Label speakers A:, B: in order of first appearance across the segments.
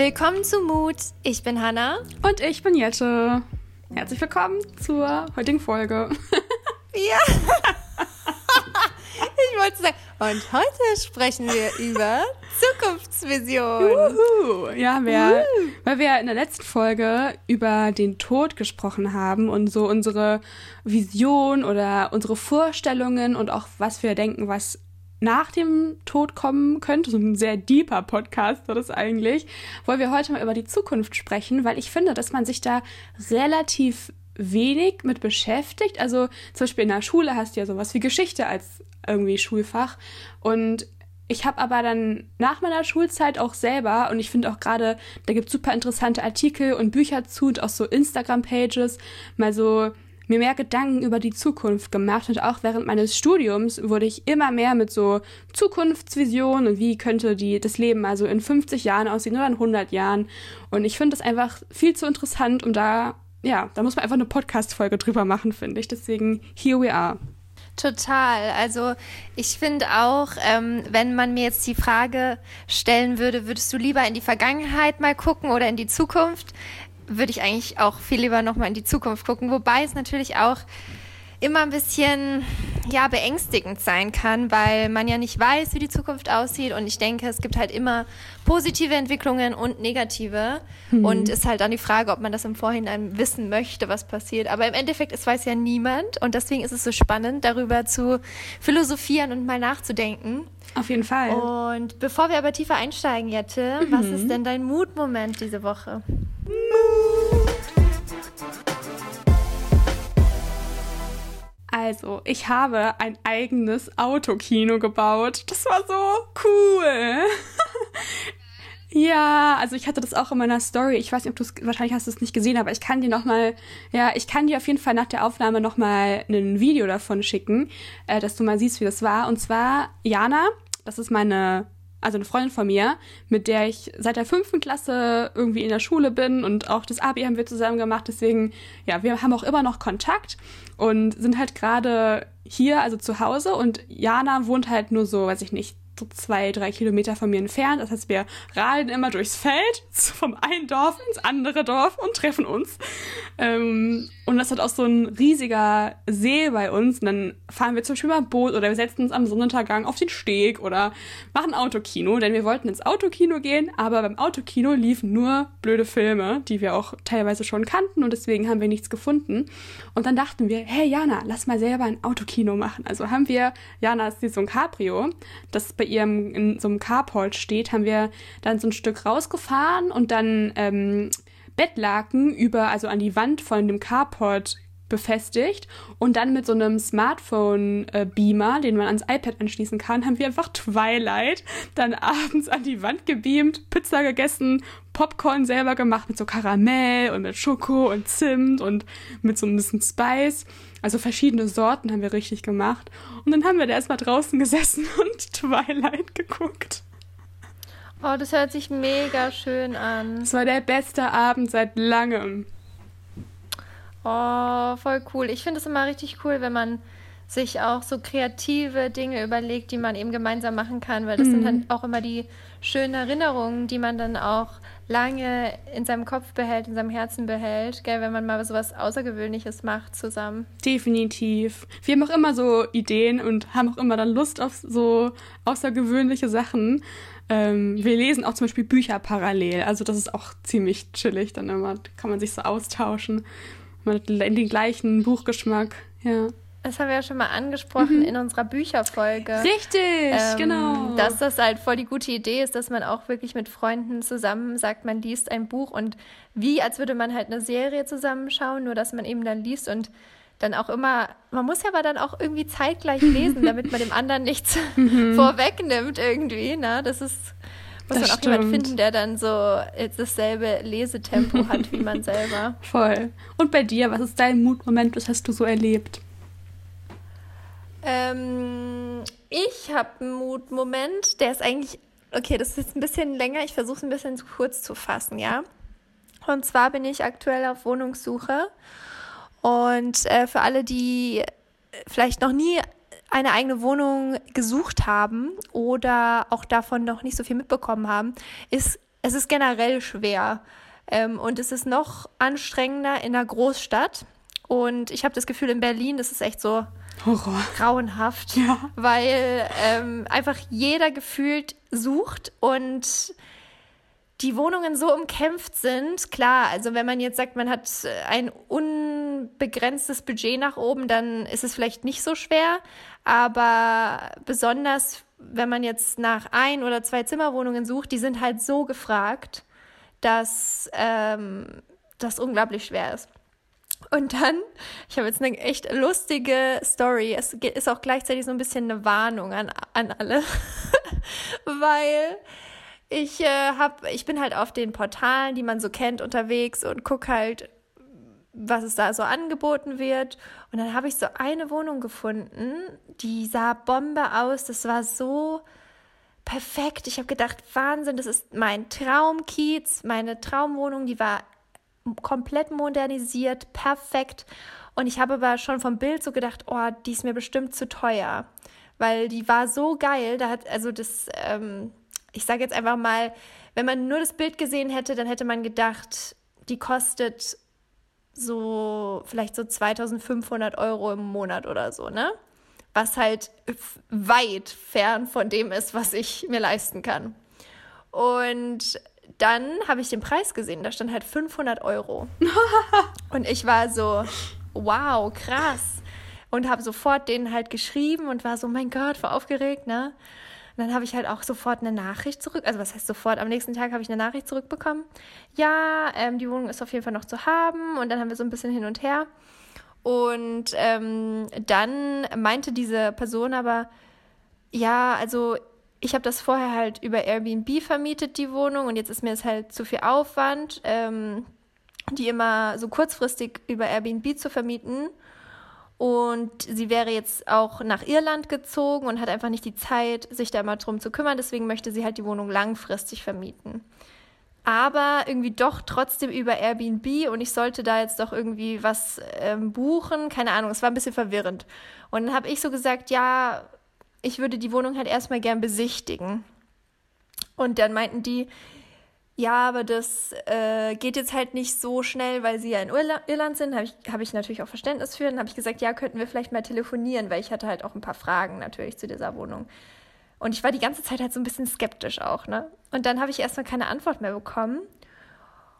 A: Willkommen zu Mut. Ich bin Hanna.
B: Und ich bin Jette. Herzlich willkommen zur heutigen Folge.
A: Ja. ich wollte sagen, und heute sprechen wir über Zukunftsvision.
B: Juhu. Ja, wir, weil wir in der letzten Folge über den Tod gesprochen haben und so unsere Vision oder unsere Vorstellungen und auch was wir denken, was nach dem Tod kommen könnte. So ein sehr deeper Podcast war das eigentlich. Wollen wir heute mal über die Zukunft sprechen, weil ich finde, dass man sich da relativ wenig mit beschäftigt. Also zum Beispiel in der Schule hast du ja sowas wie Geschichte als irgendwie Schulfach. Und ich habe aber dann nach meiner Schulzeit auch selber, und ich finde auch gerade, da gibt es super interessante Artikel und Bücher zu und auch so Instagram-Pages, mal so mir mehr Gedanken über die Zukunft gemacht und auch während meines Studiums wurde ich immer mehr mit so Zukunftsvisionen und wie könnte die, das Leben also in 50 Jahren aussehen oder in 100 Jahren. Und ich finde das einfach viel zu interessant, um da, ja, da muss man einfach eine Podcast-Folge drüber machen, finde ich. Deswegen, here we are.
A: Total. Also ich finde auch, ähm, wenn man mir jetzt die Frage stellen würde, würdest du lieber in die Vergangenheit mal gucken oder in die Zukunft, würde ich eigentlich auch viel lieber nochmal in die Zukunft gucken. Wobei es natürlich auch immer ein bisschen ja beängstigend sein kann, weil man ja nicht weiß, wie die Zukunft aussieht und ich denke, es gibt halt immer positive Entwicklungen und negative mhm. und ist halt dann die Frage, ob man das im Vorhinein wissen möchte, was passiert. Aber im Endeffekt, es weiß ja niemand und deswegen ist es so spannend, darüber zu philosophieren und mal nachzudenken.
B: Auf jeden Fall.
A: Und bevor wir aber tiefer einsteigen, Jette, mhm. was ist denn dein Mutmoment diese Woche?
B: Also, ich habe ein eigenes Autokino gebaut. Das war so cool. ja, also ich hatte das auch in meiner Story. Ich weiß nicht, ob du es, wahrscheinlich hast du es nicht gesehen, aber ich kann dir nochmal, ja, ich kann dir auf jeden Fall nach der Aufnahme nochmal ein Video davon schicken, äh, dass du mal siehst, wie das war. Und zwar Jana, das ist meine also eine Freundin von mir, mit der ich seit der fünften Klasse irgendwie in der Schule bin und auch das Abi haben wir zusammen gemacht. Deswegen, ja, wir haben auch immer noch Kontakt und sind halt gerade hier, also zu Hause. Und Jana wohnt halt nur so, weiß ich nicht, so zwei, drei Kilometer von mir entfernt. Das heißt, wir radeln immer durchs Feld vom einen Dorf ins andere Dorf und treffen uns. Ähm, und das hat auch so ein riesiger See bei uns. Und dann fahren wir zum Beispiel mal Boot oder wir setzen uns am Sonnenuntergang auf den Steg oder machen Autokino, denn wir wollten ins Autokino gehen, aber beim Autokino liefen nur blöde Filme, die wir auch teilweise schon kannten und deswegen haben wir nichts gefunden. Und dann dachten wir, hey Jana, lass mal selber ein Autokino machen. Also haben wir, Jana ist so ein Cabrio, das bei ihrem in so einem Carport steht, haben wir dann so ein Stück rausgefahren und dann ähm, Bettlaken über, also an die Wand von dem Carport befestigt und dann mit so einem Smartphone-Beamer, äh, den man ans iPad anschließen kann, haben wir einfach Twilight dann abends an die Wand gebeamt, Pizza gegessen, Popcorn selber gemacht mit so Karamell und mit Schoko und Zimt und mit so ein bisschen Spice. Also verschiedene Sorten haben wir richtig gemacht. Und dann haben wir da erstmal draußen gesessen und Twilight geguckt.
A: Oh, das hört sich mega schön an.
B: Es war der beste Abend seit langem.
A: Oh, voll cool. Ich finde es immer richtig cool, wenn man sich auch so kreative Dinge überlegt, die man eben gemeinsam machen kann, weil das mhm. sind dann auch immer die schönen Erinnerungen, die man dann auch lange in seinem Kopf behält, in seinem Herzen behält, gell, wenn man mal so was Außergewöhnliches macht zusammen.
B: Definitiv. Wir haben auch immer so Ideen und haben auch immer dann Lust auf so außergewöhnliche Sachen. Ähm, wir lesen auch zum Beispiel Bücher parallel. Also das ist auch ziemlich chillig. Dann immer kann man sich so austauschen. Man hat den gleichen Buchgeschmack. Ja.
A: Das haben wir ja schon mal angesprochen mhm. in unserer Bücherfolge.
B: Richtig, ähm, genau.
A: Dass das halt voll die gute Idee ist, dass man auch wirklich mit Freunden zusammen sagt, man liest ein Buch und wie, als würde man halt eine Serie zusammenschauen, nur dass man eben dann liest und dann auch immer, man muss ja aber dann auch irgendwie zeitgleich lesen, damit man dem anderen nichts mhm. vorwegnimmt irgendwie. Ne? Das ist, muss das man auch stimmt. jemand finden, der dann so dasselbe Lesetempo hat wie man selber.
B: Voll. Und bei dir, was ist dein Mutmoment, was hast du so erlebt?
A: Ähm, ich habe einen Mutmoment, der ist eigentlich, okay, das ist jetzt ein bisschen länger, ich versuche es ein bisschen kurz zu fassen, ja. Und zwar bin ich aktuell auf Wohnungssuche und äh, für alle, die vielleicht noch nie eine eigene Wohnung gesucht haben oder auch davon noch nicht so viel mitbekommen haben, ist es ist generell schwer. Ähm, und es ist noch anstrengender in einer Großstadt. Und ich habe das Gefühl, in Berlin, das ist echt so Horror. grauenhaft, ja. weil ähm, einfach jeder gefühlt sucht und die Wohnungen so umkämpft sind. Klar, also wenn man jetzt sagt, man hat ein unbegrenztes Budget nach oben, dann ist es vielleicht nicht so schwer. Aber besonders, wenn man jetzt nach ein oder zwei Zimmerwohnungen sucht, die sind halt so gefragt, dass ähm, das unglaublich schwer ist. Und dann, ich habe jetzt eine echt lustige Story. Es ist auch gleichzeitig so ein bisschen eine Warnung an, an alle, weil ich äh, hab, ich bin halt auf den Portalen, die man so kennt, unterwegs und gucke halt, was es da so angeboten wird. Und dann habe ich so eine Wohnung gefunden, die sah Bombe aus. Das war so perfekt. Ich habe gedacht, Wahnsinn, das ist mein Traumkiez, meine Traumwohnung. Die war komplett modernisiert, perfekt. Und ich habe aber schon vom Bild so gedacht, oh, die ist mir bestimmt zu teuer. Weil die war so geil. Da hat, also das, ähm, ich sage jetzt einfach mal, wenn man nur das Bild gesehen hätte, dann hätte man gedacht, die kostet so vielleicht so 2500 Euro im Monat oder so, ne? Was halt weit fern von dem ist, was ich mir leisten kann. Und dann habe ich den Preis gesehen, da stand halt 500 Euro. und ich war so, wow, krass. Und habe sofort denen halt geschrieben und war so, mein Gott, war aufgeregt, ne? Und dann habe ich halt auch sofort eine Nachricht zurück, also was heißt sofort, am nächsten Tag habe ich eine Nachricht zurückbekommen. Ja, ähm, die Wohnung ist auf jeden Fall noch zu haben und dann haben wir so ein bisschen hin und her. Und ähm, dann meinte diese Person aber, ja, also ich habe das vorher halt über Airbnb vermietet, die Wohnung, und jetzt ist mir es halt zu viel Aufwand, ähm, die immer so kurzfristig über Airbnb zu vermieten. Und sie wäre jetzt auch nach Irland gezogen und hat einfach nicht die Zeit, sich da mal drum zu kümmern. Deswegen möchte sie halt die Wohnung langfristig vermieten. Aber irgendwie doch trotzdem über Airbnb und ich sollte da jetzt doch irgendwie was ähm, buchen. Keine Ahnung, es war ein bisschen verwirrend. Und dann habe ich so gesagt, ja, ich würde die Wohnung halt erstmal gern besichtigen. Und dann meinten die, ja, aber das äh, geht jetzt halt nicht so schnell, weil sie ja in Irla Irland sind. Habe ich, hab ich natürlich auch Verständnis für. Dann habe ich gesagt, ja, könnten wir vielleicht mal telefonieren, weil ich hatte halt auch ein paar Fragen natürlich zu dieser Wohnung. Und ich war die ganze Zeit halt so ein bisschen skeptisch auch, ne? Und dann habe ich erstmal keine Antwort mehr bekommen.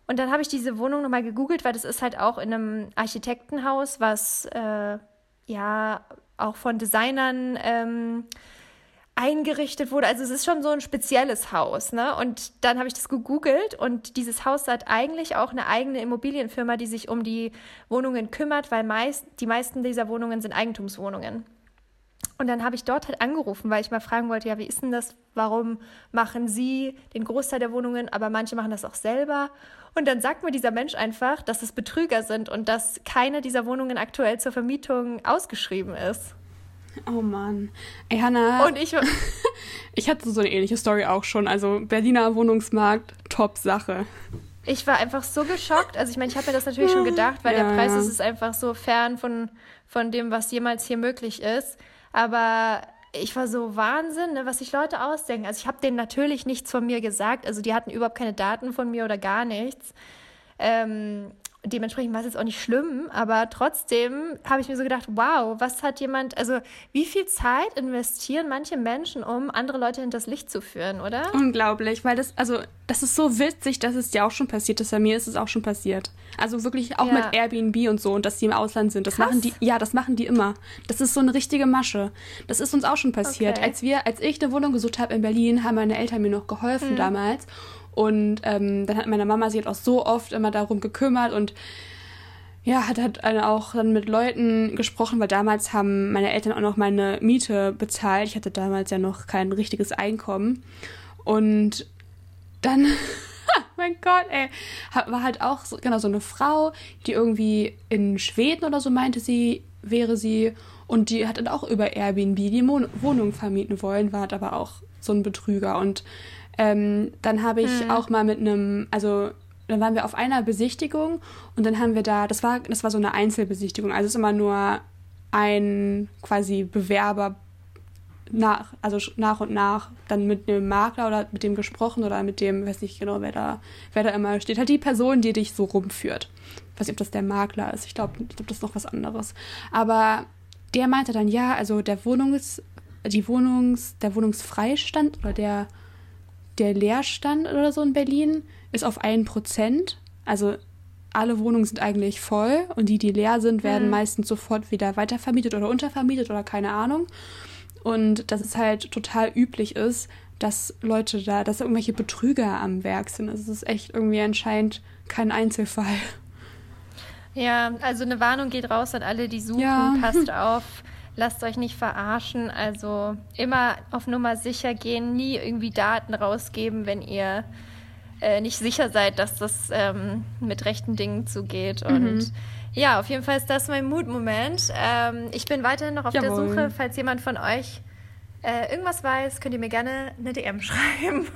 A: Und dann habe ich diese Wohnung nochmal gegoogelt, weil das ist halt auch in einem Architektenhaus, was äh, ja auch von Designern ähm, eingerichtet wurde. Also es ist schon so ein spezielles Haus, ne? Und dann habe ich das gegoogelt und dieses Haus hat eigentlich auch eine eigene Immobilienfirma, die sich um die Wohnungen kümmert, weil meist die meisten dieser Wohnungen sind Eigentumswohnungen. Und dann habe ich dort halt angerufen, weil ich mal fragen wollte, ja, wie ist denn das? Warum machen Sie den Großteil der Wohnungen, aber manche machen das auch selber? Und dann sagt mir dieser Mensch einfach, dass es Betrüger sind und dass keine dieser Wohnungen aktuell zur Vermietung ausgeschrieben ist.
B: Oh Mann. Ey, Hannah. Und ich. ich hatte so eine ähnliche Story auch schon. Also Berliner Wohnungsmarkt, top Sache.
A: Ich war einfach so geschockt. Also ich meine, ich habe mir das natürlich schon gedacht, weil ja, der Preis ja. ist, ist einfach so fern von, von dem, was jemals hier möglich ist. Aber ich war so Wahnsinn, ne, was sich Leute ausdenken. Also ich habe denen natürlich nichts von mir gesagt. Also die hatten überhaupt keine Daten von mir oder gar nichts. Ähm, dementsprechend war es jetzt auch nicht schlimm, aber trotzdem habe ich mir so gedacht, wow, was hat jemand, also wie viel Zeit investieren manche Menschen, um andere Leute hinters Licht zu führen, oder?
B: Unglaublich, weil das, also das ist so witzig, dass es dir auch schon passiert ist. Bei mir ist es auch schon passiert. Also wirklich auch ja. mit Airbnb und so und dass die im Ausland sind. Das Krass. machen die, ja, das machen die immer. Das ist so eine richtige Masche. Das ist uns auch schon passiert. Okay. Als wir, als ich eine Wohnung gesucht habe in Berlin, haben meine Eltern mir noch geholfen mhm. damals. Und ähm, dann hat meine Mama sich halt auch so oft immer darum gekümmert und ja, hat halt auch dann mit Leuten gesprochen, weil damals haben meine Eltern auch noch meine Miete bezahlt. Ich hatte damals ja noch kein richtiges Einkommen. Und dann, mein Gott, ey, war halt auch so, genau so eine Frau, die irgendwie in Schweden oder so meinte sie, wäre sie. Und die hat dann auch über Airbnb die Wohnung vermieten wollen, war halt aber auch so ein Betrüger. Und ähm, dann habe ich hm. auch mal mit einem, also dann waren wir auf einer Besichtigung und dann haben wir da, das war, das war so eine Einzelbesichtigung, also es ist immer nur ein quasi Bewerber nach, also nach und nach dann mit dem Makler oder mit dem gesprochen oder mit dem, weiß nicht genau, wer da, wer da immer steht. Halt die Person, die dich so rumführt. Ich weiß nicht, ob das der Makler ist. Ich glaube, ich glaub, das ist noch was anderes. Aber der meinte dann, ja, also der Wohnungs, die Wohnungs, der Wohnungsfreistand oder der, der Leerstand oder so in Berlin ist auf ein Prozent. Also alle Wohnungen sind eigentlich voll und die, die leer sind, werden hm. meistens sofort wieder weitervermietet oder untervermietet oder keine Ahnung. Und dass es halt total üblich ist, dass Leute da, dass irgendwelche Betrüger am Werk sind. Also es ist echt irgendwie anscheinend kein Einzelfall.
A: Ja, also eine Warnung geht raus an alle, die suchen. Ja. Passt auf, lasst euch nicht verarschen. Also immer auf Nummer sicher gehen, nie irgendwie Daten rausgeben, wenn ihr äh, nicht sicher seid, dass das ähm, mit rechten Dingen zugeht. Mhm. Und ja, auf jeden Fall ist das mein Mutmoment. Ähm, ich bin weiterhin noch auf Jawohl. der Suche, falls jemand von euch äh, irgendwas weiß, könnt ihr mir gerne eine DM schreiben.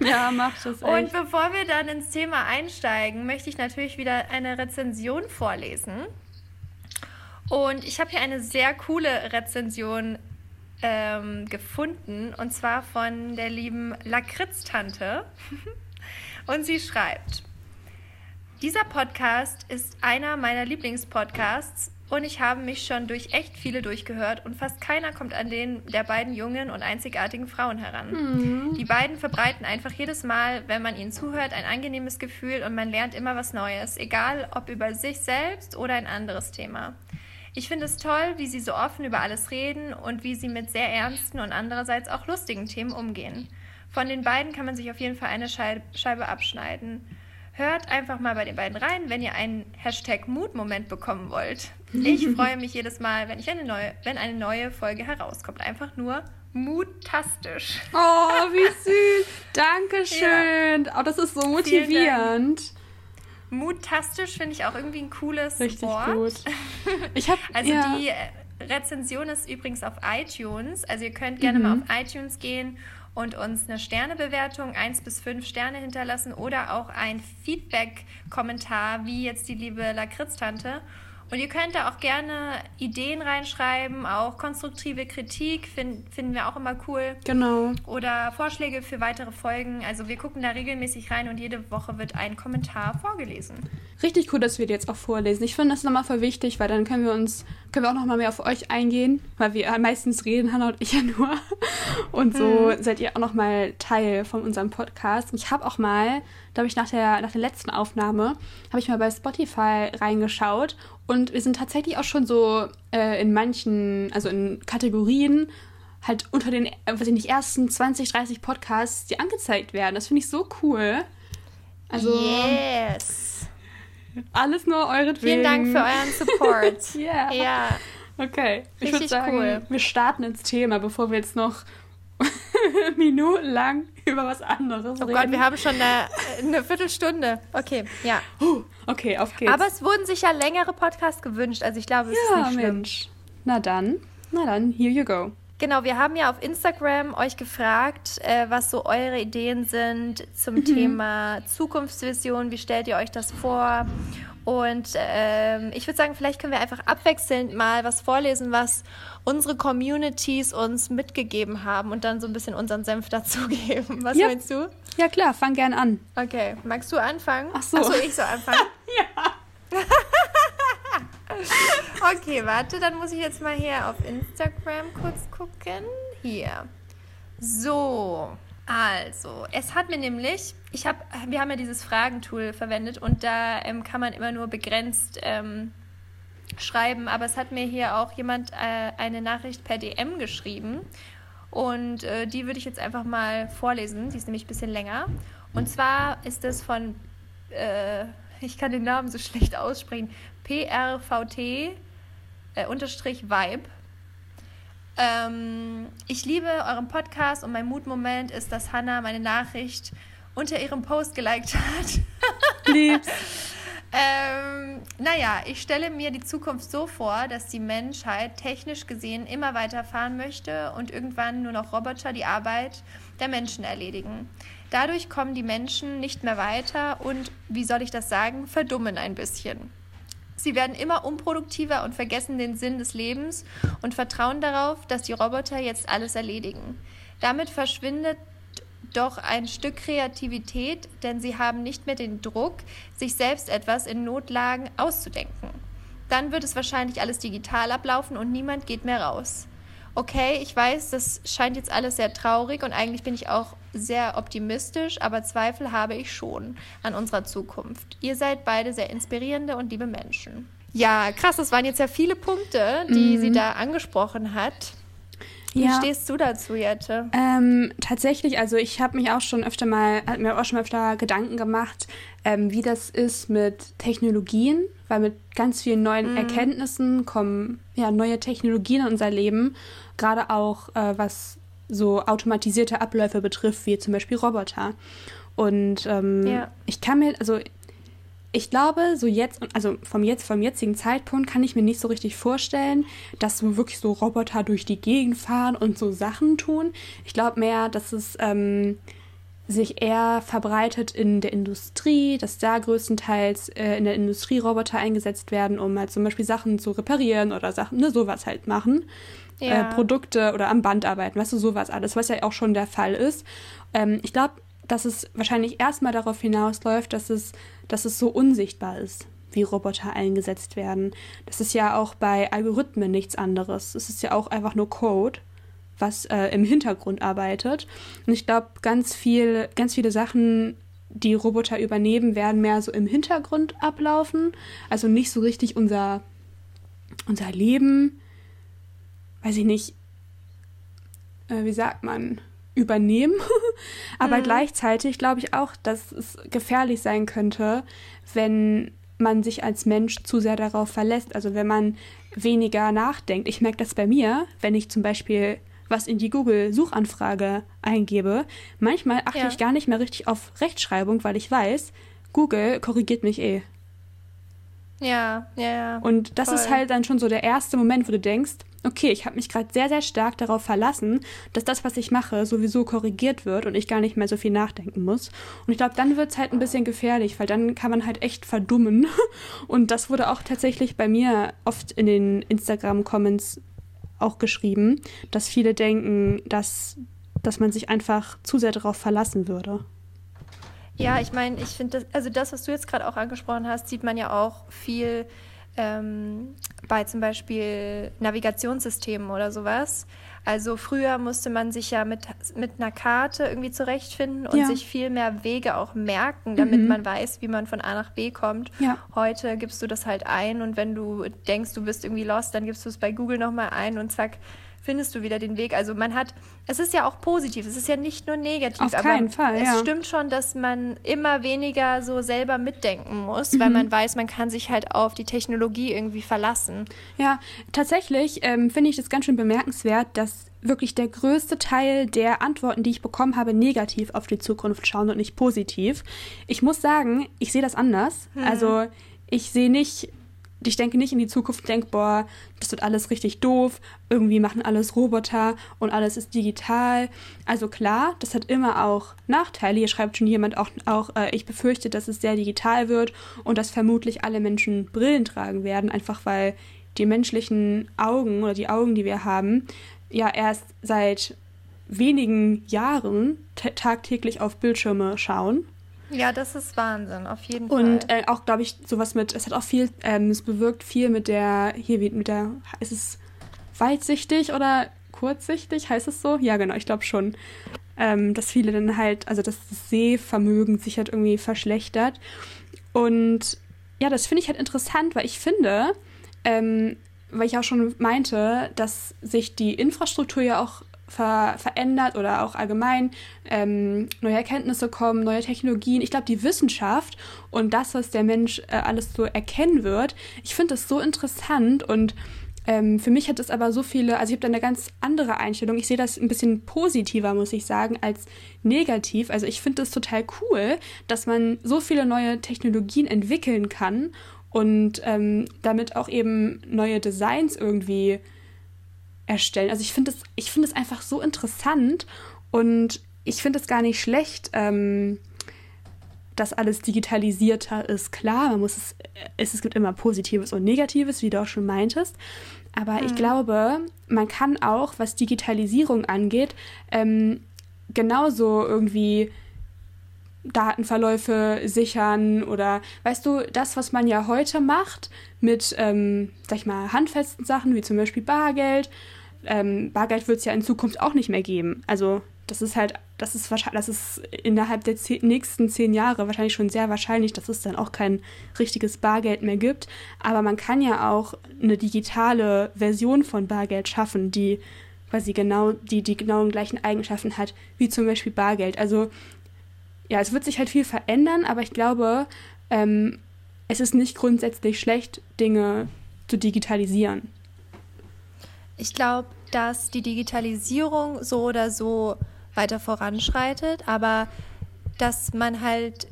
B: ja, macht echt.
A: Und bevor wir dann ins Thema einsteigen, möchte ich natürlich wieder eine Rezension vorlesen. Und ich habe hier eine sehr coole Rezension ähm, gefunden, und zwar von der lieben Lakritz-Tante. Und sie schreibt, dieser Podcast ist einer meiner Lieblingspodcasts und ich habe mich schon durch echt viele durchgehört und fast keiner kommt an den der beiden jungen und einzigartigen Frauen heran. Mhm. Die beiden verbreiten einfach jedes Mal, wenn man ihnen zuhört, ein angenehmes Gefühl und man lernt immer was Neues, egal ob über sich selbst oder ein anderes Thema. Ich finde es toll, wie sie so offen über alles reden und wie sie mit sehr ernsten und andererseits auch lustigen Themen umgehen. Von den beiden kann man sich auf jeden Fall eine Scheibe abschneiden. Hört einfach mal bei den beiden rein, wenn ihr einen Hashtag Mutmoment bekommen wollt. Ich freue mich jedes Mal, wenn, ich eine neue, wenn eine neue Folge herauskommt. Einfach nur mutastisch.
B: Oh, wie süß. Dankeschön. Ja. Oh, das ist so motivierend.
A: Mutastisch finde ich auch irgendwie ein cooles
B: Richtig
A: Wort.
B: gut.
A: Ich hab, also ja. die Rezension ist übrigens auf iTunes. Also ihr könnt gerne mhm. mal auf iTunes gehen und uns eine Sternebewertung, 1 bis 5 Sterne hinterlassen oder auch ein Feedback-Kommentar, wie jetzt die liebe Lakritz-Tante. Und ihr könnt da auch gerne Ideen reinschreiben, auch konstruktive Kritik find, finden wir auch immer cool.
B: Genau.
A: Oder Vorschläge für weitere Folgen. Also wir gucken da regelmäßig rein und jede Woche wird ein Kommentar vorgelesen.
B: Richtig cool, dass wir die jetzt auch vorlesen. Ich finde das nochmal voll wichtig, weil dann können wir uns, können wir auch nochmal mehr auf euch eingehen, weil wir meistens reden, Hannah und ich ja nur. Und so hm. seid ihr auch nochmal Teil von unserem Podcast. Und ich habe auch mal, habe ich nach der, nach der letzten Aufnahme, habe ich mal bei Spotify reingeschaut und wir sind tatsächlich auch schon so äh, in manchen, also in Kategorien, halt unter den, äh, weiß ich nicht, ersten 20, 30 Podcasts, die angezeigt werden. Das finde ich so cool.
A: Also. Yes.
B: Alles nur euretwegen.
A: Vielen Dank für euren Support.
B: yeah.
A: Ja.
B: Okay. Ich würde sagen, cool. wir starten ins Thema, bevor wir jetzt noch minutenlang über was anderes
A: oh reden. Oh Gott, wir haben schon eine, eine Viertelstunde. Okay, ja.
B: Uh, okay, auf geht's.
A: Aber es wurden sich ja längere Podcasts gewünscht, also ich glaube, es ja, ist nicht schlimm. Mensch.
B: Na dann, na dann, here you go.
A: Genau, wir haben ja auf Instagram euch gefragt, äh, was so eure Ideen sind zum mhm. Thema Zukunftsvision. Wie stellt ihr euch das vor? Und ähm, ich würde sagen, vielleicht können wir einfach abwechselnd mal was vorlesen, was unsere Communities uns mitgegeben haben und dann so ein bisschen unseren Senf dazugeben. Was ja. meinst du?
B: Ja klar, fang gern an.
A: Okay, magst du anfangen?
B: Ach so.
A: Ach so, ich soll anfangen?
B: ja.
A: okay, warte, dann muss ich jetzt mal hier auf Instagram kurz gucken. Hier. So, also, es hat mir nämlich, ich habe, wir haben ja dieses Fragentool verwendet und da ähm, kann man immer nur begrenzt ähm, schreiben, aber es hat mir hier auch jemand äh, eine Nachricht per DM geschrieben und äh, die würde ich jetzt einfach mal vorlesen, die ist nämlich ein bisschen länger. Und zwar ist es von, äh, ich kann den Namen so schlecht aussprechen, PRVT äh, unterstrich Vibe. Ähm, ich liebe euren Podcast und mein Mutmoment ist, dass Hannah meine Nachricht unter ihrem Post geliked hat.
B: Lieb's.
A: ähm, naja, ich stelle mir die Zukunft so vor, dass die Menschheit technisch gesehen immer weiterfahren möchte und irgendwann nur noch Roboter die Arbeit der Menschen erledigen. Dadurch kommen die Menschen nicht mehr weiter und, wie soll ich das sagen, verdummen ein bisschen. Sie werden immer unproduktiver und vergessen den Sinn des Lebens und vertrauen darauf, dass die Roboter jetzt alles erledigen. Damit verschwindet doch ein Stück Kreativität, denn sie haben nicht mehr den Druck, sich selbst etwas in Notlagen auszudenken. Dann wird es wahrscheinlich alles digital ablaufen und niemand geht mehr raus. Okay, ich weiß, das scheint jetzt alles sehr traurig und eigentlich bin ich auch sehr optimistisch, aber Zweifel habe ich schon an unserer Zukunft. Ihr seid beide sehr inspirierende und liebe Menschen. Ja, krass, das waren jetzt ja viele Punkte, die mhm. sie da angesprochen hat. Wie ja. stehst du dazu, Jette?
B: Ähm, tatsächlich, also ich habe mich auch schon öfter mal, hat mir auch schon öfter Gedanken gemacht, ähm, wie das ist mit Technologien, weil mit ganz vielen neuen mhm. Erkenntnissen kommen ja neue Technologien in unser Leben, gerade auch äh, was so automatisierte Abläufe betrifft, wie zum Beispiel Roboter. Und ähm, ja. ich kann mir, also ich glaube, so jetzt, also vom jetzt, vom jetzigen Zeitpunkt kann ich mir nicht so richtig vorstellen, dass so wirklich so Roboter durch die Gegend fahren und so Sachen tun. Ich glaube mehr, dass es ähm, sich eher verbreitet in der Industrie, dass da größtenteils äh, in der Industrie Roboter eingesetzt werden, um halt zum Beispiel Sachen zu reparieren oder Sachen, ne, sowas halt machen. Äh, ja. Äh, Produkte oder am Band arbeiten, weißt du, sowas alles, was ja auch schon der Fall ist. Ähm, ich glaube, dass es wahrscheinlich erstmal darauf hinausläuft, dass es, dass es so unsichtbar ist, wie Roboter eingesetzt werden. Das ist ja auch bei Algorithmen nichts anderes. Es ist ja auch einfach nur Code, was äh, im Hintergrund arbeitet. Und ich glaube, ganz viel, ganz viele Sachen, die Roboter übernehmen, werden mehr so im Hintergrund ablaufen. Also nicht so richtig unser, unser Leben, weiß ich nicht, äh, wie sagt man, übernehmen. Aber mhm. gleichzeitig glaube ich auch, dass es gefährlich sein könnte, wenn man sich als Mensch zu sehr darauf verlässt. Also wenn man weniger nachdenkt. Ich merke das bei mir, wenn ich zum Beispiel was in die Google-Suchanfrage eingebe. Manchmal achte ja. ich gar nicht mehr richtig auf Rechtschreibung, weil ich weiß, Google korrigiert mich eh.
A: Ja, ja, ja.
B: Und das Voll. ist halt dann schon so der erste Moment, wo du denkst, okay, ich habe mich gerade sehr, sehr stark darauf verlassen, dass das, was ich mache, sowieso korrigiert wird und ich gar nicht mehr so viel nachdenken muss. Und ich glaube, dann wird es halt ein bisschen gefährlich, weil dann kann man halt echt verdummen. Und das wurde auch tatsächlich bei mir oft in den Instagram-Comments auch geschrieben, dass viele denken, dass, dass man sich einfach zu sehr darauf verlassen würde.
A: Ja, ich meine, ich finde, also das, was du jetzt gerade auch angesprochen hast, sieht man ja auch viel ähm, bei zum Beispiel Navigationssystemen oder sowas. Also früher musste man sich ja mit, mit einer Karte irgendwie zurechtfinden und ja. sich viel mehr Wege auch merken, damit mhm. man weiß, wie man von A nach B kommt. Ja. Heute gibst du das halt ein und wenn du denkst, du bist irgendwie lost, dann gibst du es bei Google nochmal ein und zack, findest du wieder den Weg. Also man hat, es ist ja auch positiv, es ist ja nicht nur negativ.
B: Auf keinen Fall,
A: ja. Es stimmt schon, dass man immer weniger so selber mitdenken muss, mhm. weil man weiß, man kann sich halt auf die Technologie irgendwie verlassen.
B: Ja, tatsächlich ähm, finde ich das ganz schön bemerkenswert, dass wirklich der größte Teil der Antworten, die ich bekommen habe, negativ auf die Zukunft schauen und nicht positiv. Ich muss sagen, ich sehe das anders. Mhm. Also ich sehe nicht ich denke nicht in die Zukunft, denke, boah, das wird alles richtig doof, irgendwie machen alles Roboter und alles ist digital. Also klar, das hat immer auch Nachteile. Hier schreibt schon jemand auch, auch äh, ich befürchte, dass es sehr digital wird und dass vermutlich alle Menschen Brillen tragen werden, einfach weil die menschlichen Augen oder die Augen, die wir haben, ja erst seit wenigen Jahren tagtäglich auf Bildschirme schauen
A: ja, das ist Wahnsinn, auf jeden
B: Fall. Und äh, auch, glaube ich, sowas mit, es hat auch viel, ähm, es bewirkt viel mit der, hier wie mit der, ist es weitsichtig oder kurzsichtig, heißt es so? Ja, genau, ich glaube schon. Ähm, dass viele dann halt, also dass das Sehvermögen sich halt irgendwie verschlechtert. Und ja, das finde ich halt interessant, weil ich finde, ähm, weil ich auch schon meinte, dass sich die Infrastruktur ja auch ver verändert oder auch allgemein ähm, neue Erkenntnisse kommen, neue Technologien. Ich glaube, die Wissenschaft und das, was der Mensch äh, alles so erkennen wird, ich finde das so interessant und ähm, für mich hat es aber so viele, also ich habe da eine ganz andere Einstellung. Ich sehe das ein bisschen positiver, muss ich sagen, als negativ. Also ich finde es total cool, dass man so viele neue Technologien entwickeln kann und ähm, damit auch eben neue Designs irgendwie erstellen. Also ich finde es, ich finde es einfach so interessant und ich finde es gar nicht schlecht, ähm, dass alles digitalisierter ist. Klar, man muss es, es, es gibt immer Positives und Negatives, wie du auch schon meintest. Aber mhm. ich glaube, man kann auch, was Digitalisierung angeht, ähm, genauso irgendwie Datenverläufe sichern oder weißt du, das, was man ja heute macht mit, ähm, sag ich mal, handfesten Sachen wie zum Beispiel Bargeld. Ähm, Bargeld wird es ja in Zukunft auch nicht mehr geben. Also das ist halt, das ist wahrscheinlich, das ist innerhalb der zehn, nächsten zehn Jahre wahrscheinlich schon sehr wahrscheinlich, dass es dann auch kein richtiges Bargeld mehr gibt. Aber man kann ja auch eine digitale Version von Bargeld schaffen, die quasi genau die, die genauen gleichen Eigenschaften hat, wie zum Beispiel Bargeld. Also ja, es wird sich halt viel verändern, aber ich glaube, ähm, es ist nicht grundsätzlich schlecht, Dinge zu digitalisieren.
A: Ich glaube, dass die Digitalisierung so oder so weiter voranschreitet, aber dass man halt,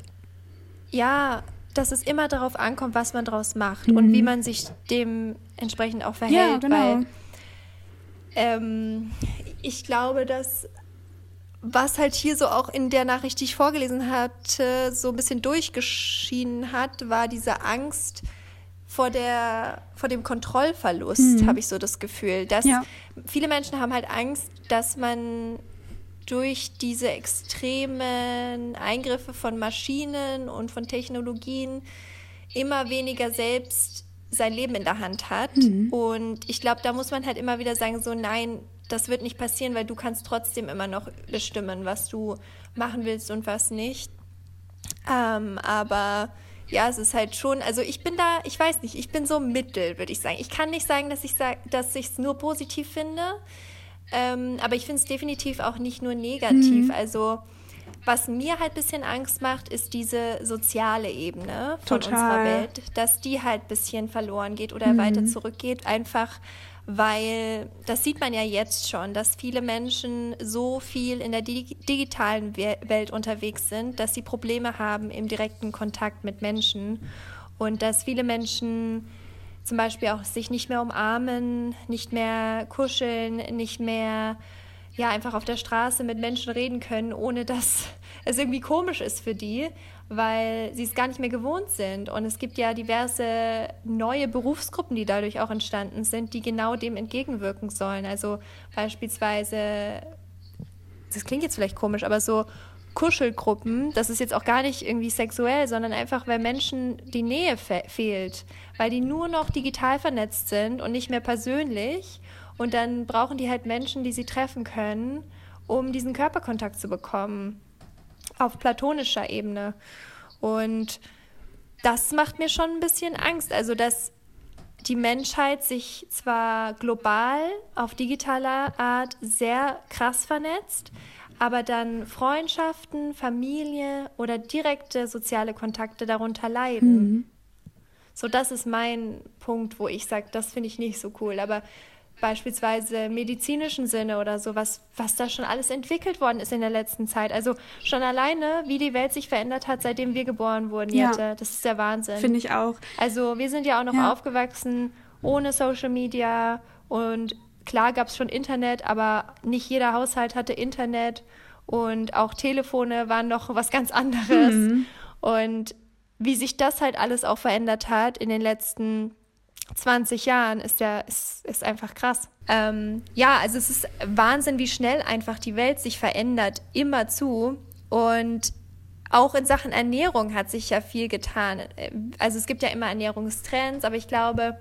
A: ja, dass es immer darauf ankommt, was man daraus macht mhm. und wie man sich dementsprechend auch verhält. Ja, genau. Weil ähm, ich glaube, dass was halt hier so auch in der Nachricht, die ich vorgelesen hatte, so ein bisschen durchgeschienen hat, war diese Angst vor der vor dem Kontrollverlust, mhm. habe ich so das Gefühl, dass ja. viele Menschen haben halt Angst, dass man durch diese extremen Eingriffe von Maschinen und von Technologien immer weniger selbst sein Leben in der Hand hat. Mhm. Und ich glaube, da muss man halt immer wieder sagen, so nein, das wird nicht passieren, weil du kannst trotzdem immer noch bestimmen, was du machen willst und was nicht. Ähm, aber ja, es ist halt schon, also ich bin da, ich weiß nicht, ich bin so mittel, würde ich sagen. Ich kann nicht sagen, dass ich sag, dass ich es nur positiv finde, ähm, aber ich finde es definitiv auch nicht nur negativ. Mhm. Also was mir halt ein bisschen Angst macht, ist diese soziale Ebene von Total. unserer Welt, dass die halt ein bisschen verloren geht oder mhm. weiter zurückgeht, einfach weil das sieht man ja jetzt schon, dass viele Menschen so viel in der digitalen Welt unterwegs sind, dass sie Probleme haben im direkten Kontakt mit Menschen. Und dass viele Menschen zum Beispiel auch sich nicht mehr umarmen, nicht mehr kuscheln, nicht mehr ja einfach auf der Straße mit Menschen reden können, ohne dass es irgendwie komisch ist für die weil sie es gar nicht mehr gewohnt sind. Und es gibt ja diverse neue Berufsgruppen, die dadurch auch entstanden sind, die genau dem entgegenwirken sollen. Also beispielsweise, das klingt jetzt vielleicht komisch, aber so Kuschelgruppen, das ist jetzt auch gar nicht irgendwie sexuell, sondern einfach, weil Menschen die Nähe fe fehlt, weil die nur noch digital vernetzt sind und nicht mehr persönlich. Und dann brauchen die halt Menschen, die sie treffen können, um diesen Körperkontakt zu bekommen auf platonischer Ebene. Und das macht mir schon ein bisschen Angst. Also, dass die Menschheit sich zwar global auf digitaler Art sehr krass vernetzt, aber dann Freundschaften, Familie oder direkte soziale Kontakte darunter leiden. Mhm. So, das ist mein Punkt, wo ich sage, das finde ich nicht so cool. Aber beispielsweise medizinischen Sinne oder so, was, was da schon alles entwickelt worden ist in der letzten Zeit. Also schon alleine, wie die Welt sich verändert hat, seitdem wir geboren wurden, ja. Jette. Das ist der Wahnsinn.
B: Finde ich auch.
A: Also wir sind ja auch noch ja. aufgewachsen ohne Social Media und klar gab es schon Internet, aber nicht jeder Haushalt hatte Internet und auch Telefone waren noch was ganz anderes. Mhm. Und wie sich das halt alles auch verändert hat in den letzten 20 Jahren ist ja ist, ist einfach krass. Ähm, ja, also es ist Wahnsinn, wie schnell einfach die Welt sich verändert, immer zu. Und auch in Sachen Ernährung hat sich ja viel getan. Also es gibt ja immer Ernährungstrends, aber ich glaube,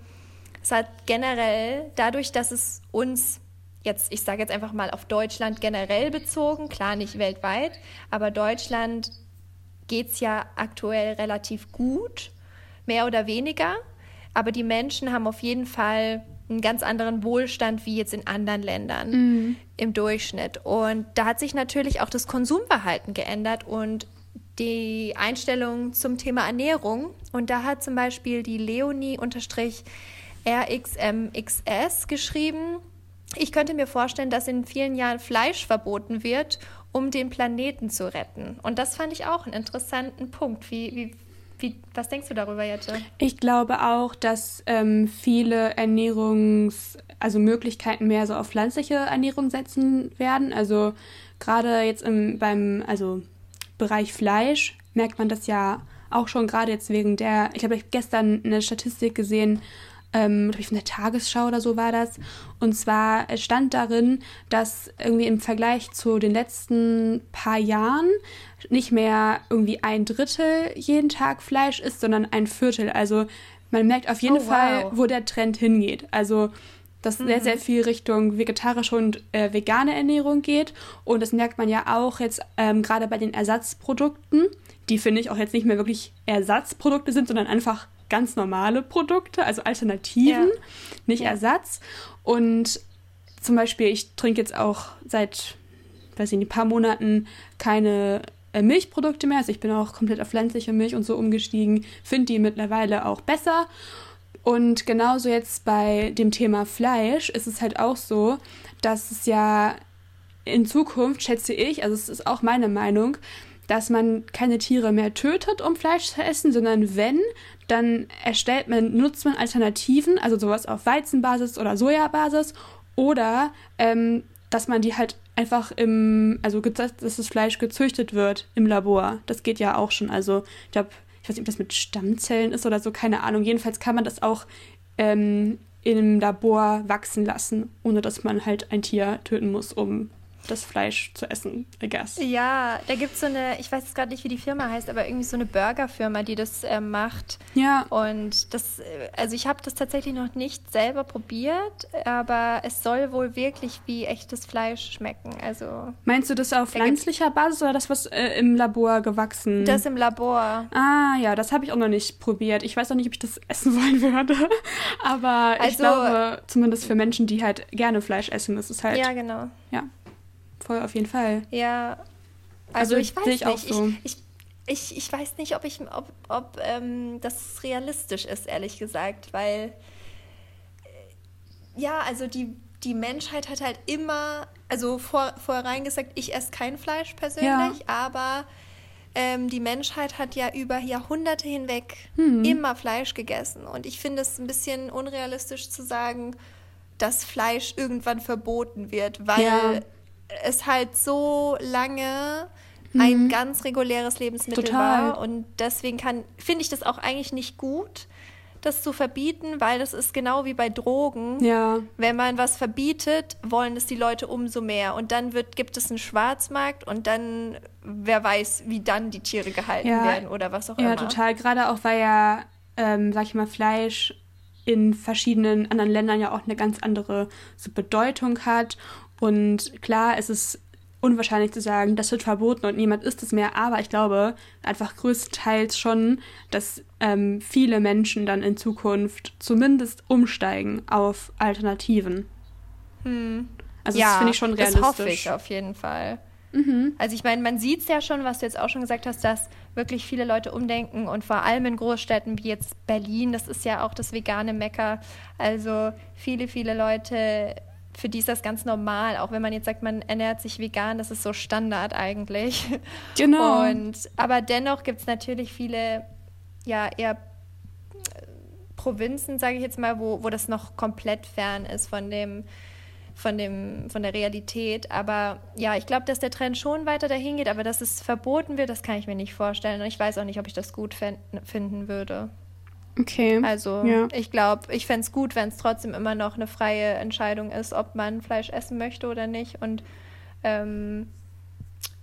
A: es hat generell dadurch, dass es uns jetzt, ich sage jetzt einfach mal auf Deutschland generell bezogen, klar nicht weltweit, aber Deutschland geht es ja aktuell relativ gut, mehr oder weniger. Aber die Menschen haben auf jeden Fall einen ganz anderen Wohlstand wie jetzt in anderen Ländern mhm. im Durchschnitt. Und da hat sich natürlich auch das Konsumverhalten geändert und die Einstellung zum Thema Ernährung. Und da hat zum Beispiel die Leonie-RXMXS geschrieben, ich könnte mir vorstellen, dass in vielen Jahren Fleisch verboten wird, um den Planeten zu retten. Und das fand ich auch einen interessanten Punkt. Wie, wie wie, was denkst du darüber, Jette?
B: Ich glaube auch, dass ähm, viele Ernährungs-, also Möglichkeiten mehr so auf pflanzliche Ernährung setzen werden. Also gerade jetzt im, beim also Bereich Fleisch merkt man das ja auch schon gerade jetzt wegen der, ich habe gestern eine Statistik gesehen, ähm, ich von der Tagesschau oder so war das. Und zwar stand darin, dass irgendwie im Vergleich zu den letzten paar Jahren nicht mehr irgendwie ein Drittel jeden Tag Fleisch ist, sondern ein Viertel. Also man merkt auf jeden oh, Fall, wow. wo der Trend hingeht. Also dass mhm. sehr, sehr viel Richtung vegetarische und äh, vegane Ernährung geht. Und das merkt man ja auch jetzt ähm, gerade bei den Ersatzprodukten, die finde ich auch jetzt nicht mehr wirklich Ersatzprodukte sind, sondern einfach ganz normale Produkte, also Alternativen, ja. nicht ja. Ersatz. Und zum Beispiel, ich trinke jetzt auch seit, weiß ich nicht, ein paar Monaten keine äh, Milchprodukte mehr. Also ich bin auch komplett auf pflanzliche Milch und so umgestiegen, finde die mittlerweile auch besser. Und genauso jetzt bei dem Thema Fleisch ist es halt auch so, dass es ja in Zukunft, schätze ich, also es ist auch meine Meinung, dass man keine Tiere mehr tötet, um Fleisch zu essen, sondern wenn, dann erstellt man, nutzt man Alternativen, also sowas auf Weizenbasis oder Sojabasis oder ähm, dass man die halt einfach im, also dass das Fleisch gezüchtet wird im Labor. Das geht ja auch schon. Also ich glaube, ich weiß nicht, ob das mit Stammzellen ist oder so, keine Ahnung. Jedenfalls kann man das auch ähm, im Labor wachsen lassen, ohne dass man halt ein Tier töten muss, um das Fleisch zu essen, I guess.
A: Ja, da gibt es so eine, ich weiß jetzt gerade nicht, wie die Firma heißt, aber irgendwie so eine Burgerfirma, die das äh, macht.
B: Ja.
A: Und das, äh, also ich habe das tatsächlich noch nicht selber probiert, aber es soll wohl wirklich wie echtes Fleisch schmecken. Also.
B: Meinst du das auf pflanzlicher Basis oder das, was äh, im Labor gewachsen?
A: Das im Labor.
B: Ah, ja, das habe ich auch noch nicht probiert. Ich weiß auch nicht, ob ich das essen wollen würde. aber also, ich glaube, zumindest für Menschen, die halt gerne Fleisch essen, ist es halt.
A: Ja, genau.
B: Ja voll auf jeden Fall.
A: Ja. Also, also ich weiß ich nicht. So. ich, ich, ich, ich weiß nicht, ob, ich, ob, ob ähm, das realistisch ist, ehrlich gesagt, weil äh, ja, also die, die Menschheit hat halt immer, also vor, vorherein gesagt, ich esse kein Fleisch persönlich, ja. aber ähm, die Menschheit hat ja über Jahrhunderte hinweg hm. immer Fleisch gegessen. Und ich finde es ein bisschen unrealistisch zu sagen, dass Fleisch irgendwann verboten wird, weil ja es halt so lange mhm. ein ganz reguläres Lebensmittel Total. war. Und deswegen kann, finde ich das auch eigentlich nicht gut, das zu verbieten, weil das ist genau wie bei Drogen.
B: Ja.
A: Wenn man was verbietet, wollen es die Leute umso mehr. Und dann wird, gibt es einen Schwarzmarkt und dann, wer weiß, wie dann die Tiere gehalten ja. werden oder was auch
B: ja,
A: immer.
B: Ja, total. Gerade auch, weil ja, ähm, sag ich mal, Fleisch in verschiedenen anderen Ländern ja auch eine ganz andere so Bedeutung hat und klar, es ist unwahrscheinlich zu sagen, das wird verboten und niemand isst es mehr, aber ich glaube einfach größtenteils schon, dass ähm, viele Menschen dann in Zukunft zumindest umsteigen auf Alternativen.
A: Hm.
B: Also ja, das finde ich schon realistisch.
A: Das hoffe ich auf jeden Fall.
B: Mhm.
A: Also ich meine, man sieht es ja schon, was du jetzt auch schon gesagt hast, dass wirklich viele Leute umdenken und vor allem in Großstädten wie jetzt Berlin, das ist ja auch das vegane Mecker. Also viele, viele Leute für die ist das ganz normal, auch wenn man jetzt sagt, man ernährt sich vegan, das ist so Standard eigentlich.
B: Genau.
A: Und, aber dennoch gibt es natürlich viele, ja, eher Provinzen, sage ich jetzt mal, wo, wo das noch komplett fern ist von dem, von, dem, von der Realität. Aber ja, ich glaube, dass der Trend schon weiter dahin geht, aber dass es verboten wird, das kann ich mir nicht vorstellen. Und ich weiß auch nicht, ob ich das gut finden würde.
B: Okay.
A: Also ja. ich glaube, ich fände es gut, wenn es trotzdem immer noch eine freie Entscheidung ist, ob man Fleisch essen möchte oder nicht. Und ähm,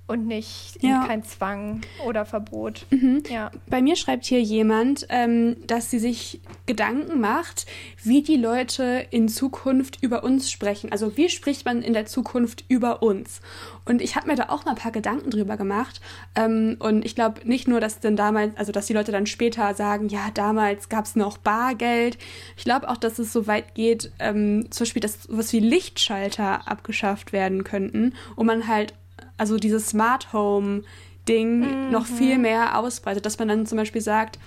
A: und nicht ja. kein Zwang oder Verbot.
B: Mhm.
A: Ja.
B: Bei mir schreibt hier jemand, ähm, dass sie sich Gedanken macht, wie die Leute in Zukunft über uns sprechen. Also wie spricht man in der Zukunft über uns? Und ich habe mir da auch mal ein paar Gedanken drüber gemacht. Ähm, und ich glaube nicht nur, dass dann damals, also dass die Leute dann später sagen, ja, damals gab es noch Bargeld. Ich glaube auch, dass es so weit geht, ähm, zum Beispiel, dass sowas wie Lichtschalter abgeschafft werden könnten, und man halt also dieses Smart Home Ding mhm. noch viel mehr ausbreitet, dass man dann zum Beispiel sagt,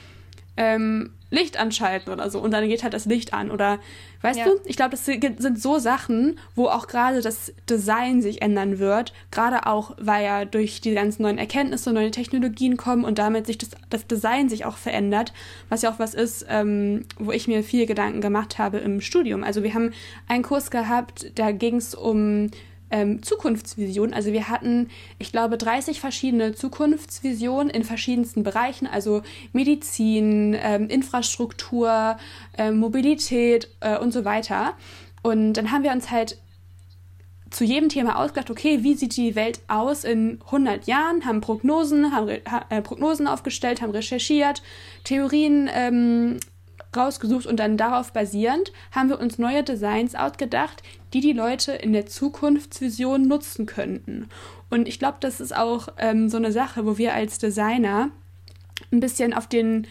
B: ähm, Licht anschalten oder so und dann geht halt das Licht an oder weißt ja. du, ich glaube, das sind so Sachen, wo auch gerade das Design sich ändern wird, gerade auch, weil ja durch die ganzen neuen Erkenntnisse und neue Technologien kommen und damit sich das, das Design sich auch verändert, was ja auch was ist, ähm, wo ich mir viel Gedanken gemacht habe im Studium. Also wir haben einen Kurs gehabt, da ging es um ähm, Zukunftsvisionen. Also wir hatten, ich glaube, 30 verschiedene Zukunftsvisionen in verschiedensten Bereichen, also Medizin, ähm, Infrastruktur, äh, Mobilität äh, und so weiter. Und dann haben wir uns halt zu jedem Thema ausgedacht, okay, wie sieht die Welt aus in 100 Jahren, haben Prognosen, haben äh, Prognosen aufgestellt, haben recherchiert, Theorien ähm, rausgesucht und dann darauf basierend haben wir uns neue Designs ausgedacht, die die Leute in der Zukunftsvision nutzen könnten. Und ich glaube, das ist auch ähm, so eine Sache, wo wir als Designer ein bisschen auf den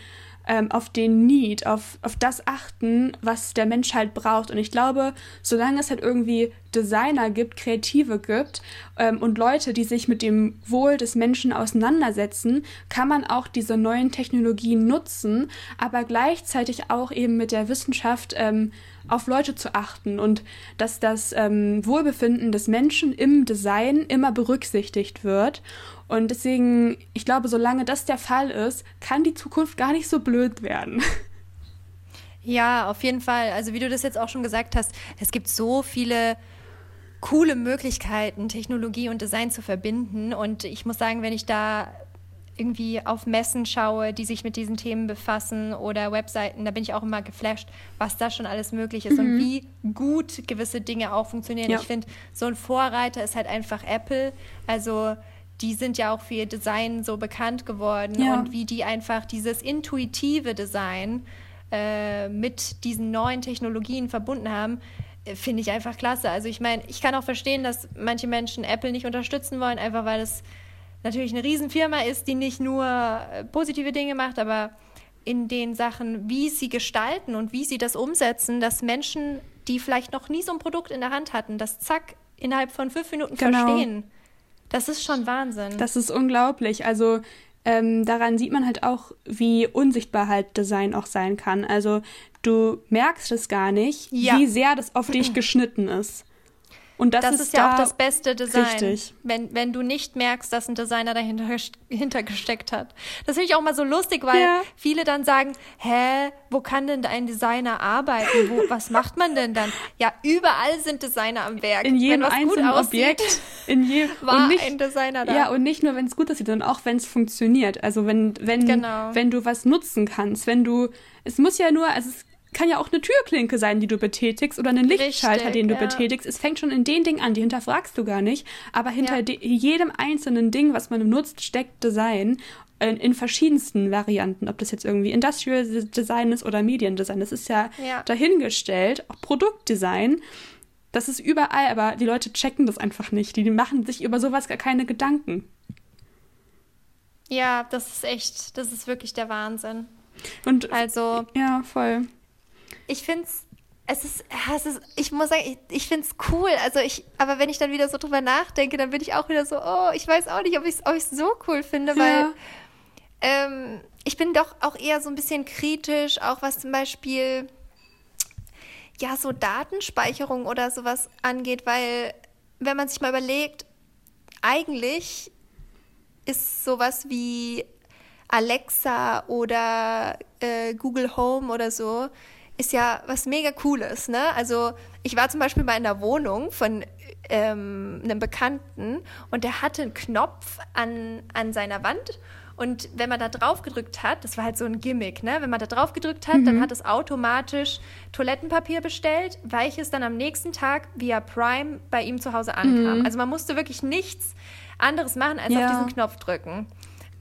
B: ähm, auf den Need, auf, auf das achten, was der Mensch halt braucht. Und ich glaube, solange es halt irgendwie Designer gibt, Kreative gibt ähm, und Leute, die sich mit dem Wohl des Menschen auseinandersetzen, kann man auch diese neuen Technologien nutzen, aber gleichzeitig auch eben mit der Wissenschaft ähm, auf Leute zu achten und dass das ähm, Wohlbefinden des Menschen im Design immer berücksichtigt wird. Und deswegen, ich glaube, solange das der Fall ist, kann die Zukunft gar nicht so blöd werden.
A: Ja, auf jeden Fall. Also wie du das jetzt auch schon gesagt hast, es gibt so viele coole Möglichkeiten, Technologie und Design zu verbinden. Und ich muss sagen, wenn ich da irgendwie auf Messen schaue, die sich mit diesen Themen befassen oder Webseiten, da bin ich auch immer geflasht, was da schon alles möglich ist mhm. und wie gut gewisse Dinge auch funktionieren. Ja. Ich finde, so ein Vorreiter ist halt einfach Apple. Also die sind ja auch für ihr Design so bekannt geworden ja. und wie die einfach dieses intuitive Design äh, mit diesen neuen Technologien verbunden haben, äh, finde ich einfach klasse. Also ich meine, ich kann auch verstehen, dass manche Menschen Apple nicht unterstützen wollen, einfach weil es natürlich eine Riesenfirma ist, die nicht nur äh, positive Dinge macht, aber in den Sachen, wie sie gestalten und wie sie das umsetzen, dass Menschen, die vielleicht noch nie so ein Produkt in der Hand hatten, das zack innerhalb von fünf Minuten genau. verstehen. Das ist schon Wahnsinn.
B: Das ist unglaublich. Also ähm, daran sieht man halt auch, wie unsichtbar halt Design auch sein kann. Also du merkst es gar nicht, ja. wie sehr das auf dich geschnitten ist.
A: Und das, das ist, ist ja da auch das beste Design. Richtig. Wenn, wenn du nicht merkst, dass ein Designer dahinter hinter gesteckt hat. Das finde ich auch mal so lustig, weil ja. viele dann sagen, hä, wo kann denn ein Designer arbeiten? Wo, was macht man denn dann? Ja, überall sind Designer am Werk.
B: In jedem einzelnen aussieht, Objekt in je,
A: war nicht, ein Designer da.
B: Ja, und nicht nur, wenn es gut aussieht, sondern auch, wenn es funktioniert. Also wenn, wenn, genau. wenn du was nutzen kannst, wenn du, es muss ja nur, also es kann ja auch eine Türklinke sein, die du betätigst oder einen Lichtschalter, Richtig, den du ja. betätigst. Es fängt schon in den Dingen an, die hinterfragst du gar nicht. Aber hinter ja. jedem einzelnen Ding, was man nutzt, steckt Design in, in, verschiedensten Varianten. Ob das jetzt irgendwie Industrial Design ist oder Mediendesign. Das ist ja, ja. dahingestellt. Auch Produktdesign. Das ist überall, aber die Leute checken das einfach nicht. Die machen sich über sowas gar keine Gedanken.
A: Ja, das ist echt, das ist wirklich der Wahnsinn.
B: Und also ja, voll
A: ich finde es ist, es ist, ich muss sagen, ich, ich finde es cool. Also ich, aber wenn ich dann wieder so drüber nachdenke, dann bin ich auch wieder so, oh, ich weiß auch nicht, ob ich es ob so cool finde, weil ja. ähm, ich bin doch auch eher so ein bisschen kritisch, auch was zum Beispiel ja so Datenspeicherung oder sowas angeht, weil wenn man sich mal überlegt, eigentlich ist sowas wie Alexa oder äh, Google Home oder so ist ja was mega Cooles. Ne? Also ich war zum Beispiel mal in der Wohnung von ähm, einem Bekannten und der hatte einen Knopf an, an seiner Wand und wenn man da drauf gedrückt hat, das war halt so ein Gimmick, ne? Wenn man da drauf gedrückt hat, mhm. dann hat es automatisch Toilettenpapier bestellt, welches dann am nächsten Tag via Prime bei ihm zu Hause ankam. Mhm. Also man musste wirklich nichts anderes machen, als ja. auf diesen Knopf drücken.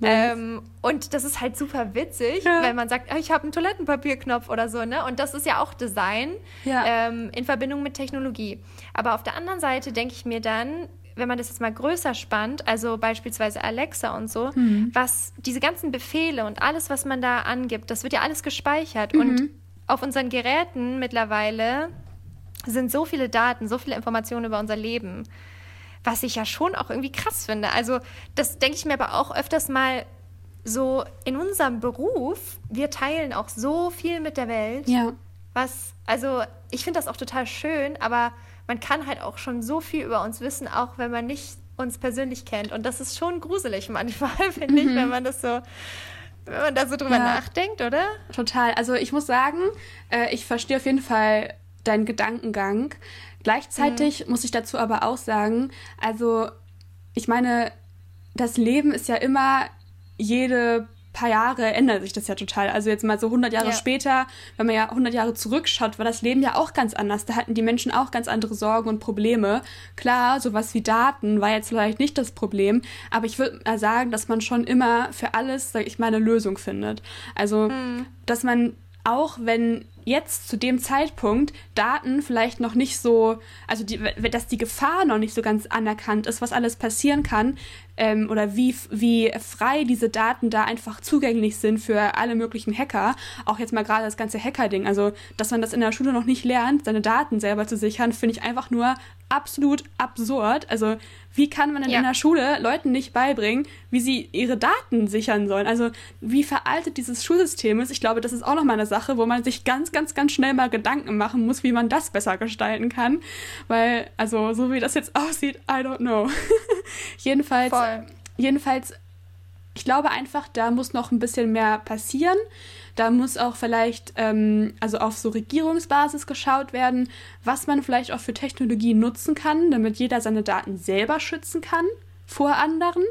A: Ähm, und das ist halt super witzig, ja. wenn man sagt, ah, ich habe einen Toilettenpapierknopf oder so, ne? Und das ist ja auch Design ja. ähm, in Verbindung mit Technologie. Aber auf der anderen Seite denke ich mir dann, wenn man das jetzt mal größer spannt, also beispielsweise Alexa und so, mhm. was diese ganzen Befehle und alles, was man da angibt, das wird ja alles gespeichert. Mhm. Und auf unseren Geräten mittlerweile sind so viele Daten, so viele Informationen über unser Leben was ich ja schon auch irgendwie krass finde. Also das denke ich mir aber auch öfters mal so in unserem Beruf. Wir teilen auch so viel mit der Welt.
B: Ja.
A: Was, also ich finde das auch total schön, aber man kann halt auch schon so viel über uns wissen, auch wenn man nicht uns persönlich kennt. Und das ist schon gruselig manchmal, finde ich, mhm. wenn man das so wenn man da so drüber ja, nachdenkt, oder?
B: Total. Also ich muss sagen, äh, ich verstehe auf jeden Fall deinen Gedankengang. Gleichzeitig mhm. muss ich dazu aber auch sagen, also ich meine, das Leben ist ja immer jede paar Jahre ändert sich das ja total. Also jetzt mal so 100 Jahre ja. später, wenn man ja 100 Jahre zurückschaut, war das Leben ja auch ganz anders. Da hatten die Menschen auch ganz andere Sorgen und Probleme. Klar, sowas wie Daten war jetzt vielleicht nicht das Problem, aber ich würde mal sagen, dass man schon immer für alles, sag ich mal, eine Lösung findet. Also, hm. dass man auch wenn jetzt zu dem Zeitpunkt Daten vielleicht noch nicht so, also die, dass die Gefahr noch nicht so ganz anerkannt ist, was alles passieren kann ähm, oder wie, wie frei diese Daten da einfach zugänglich sind für alle möglichen Hacker. Auch jetzt mal gerade das ganze Hacker-Ding. Also, dass man das in der Schule noch nicht lernt, seine Daten selber zu sichern, finde ich einfach nur absolut absurd. Also, wie kann man denn ja. in der Schule Leuten nicht beibringen, wie sie ihre Daten sichern sollen? Also, wie veraltet dieses Schulsystem ist? Ich glaube, das ist auch nochmal eine Sache, wo man sich ganz, ganz, ganz schnell mal Gedanken machen muss, wie man das besser gestalten kann. Weil, also, so wie das jetzt aussieht, I don't know. jedenfalls, Voll. jedenfalls, ich glaube einfach, da muss noch ein bisschen mehr passieren. Da muss auch vielleicht, ähm, also auf so Regierungsbasis geschaut werden, was man vielleicht auch für Technologie nutzen kann, damit jeder seine Daten selber schützen kann vor anderen.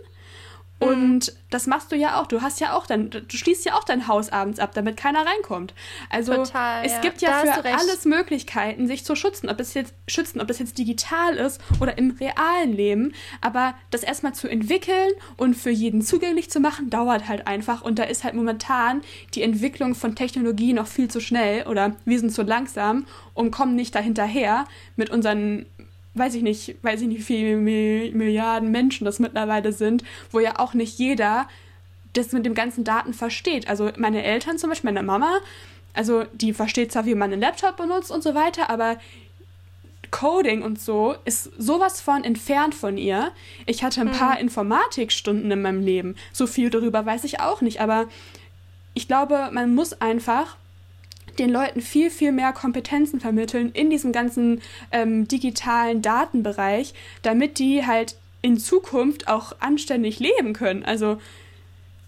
B: Und mhm. das machst du ja auch. Du hast ja auch dann, du schließt ja auch dein Haus abends ab, damit keiner reinkommt. Also Total, es ja. gibt ja da für alles Möglichkeiten, sich zu schützen, ob es jetzt schützen, ob es jetzt digital ist oder im realen Leben. Aber das erstmal zu entwickeln und für jeden zugänglich zu machen, dauert halt einfach. Und da ist halt momentan die Entwicklung von Technologie noch viel zu schnell oder wir sind zu langsam und kommen nicht dahinterher mit unseren weiß ich nicht, weiß ich nicht, wie viele Milliarden Menschen das mittlerweile sind, wo ja auch nicht jeder das mit dem ganzen Daten versteht. Also meine Eltern zum Beispiel, meine Mama, also die versteht zwar, wie man einen Laptop benutzt und so weiter, aber Coding und so ist sowas von entfernt von ihr. Ich hatte ein paar hm. Informatikstunden in meinem Leben. So viel darüber weiß ich auch nicht, aber ich glaube, man muss einfach den Leuten viel, viel mehr Kompetenzen vermitteln in diesem ganzen ähm, digitalen Datenbereich, damit die halt in Zukunft auch anständig leben können. Also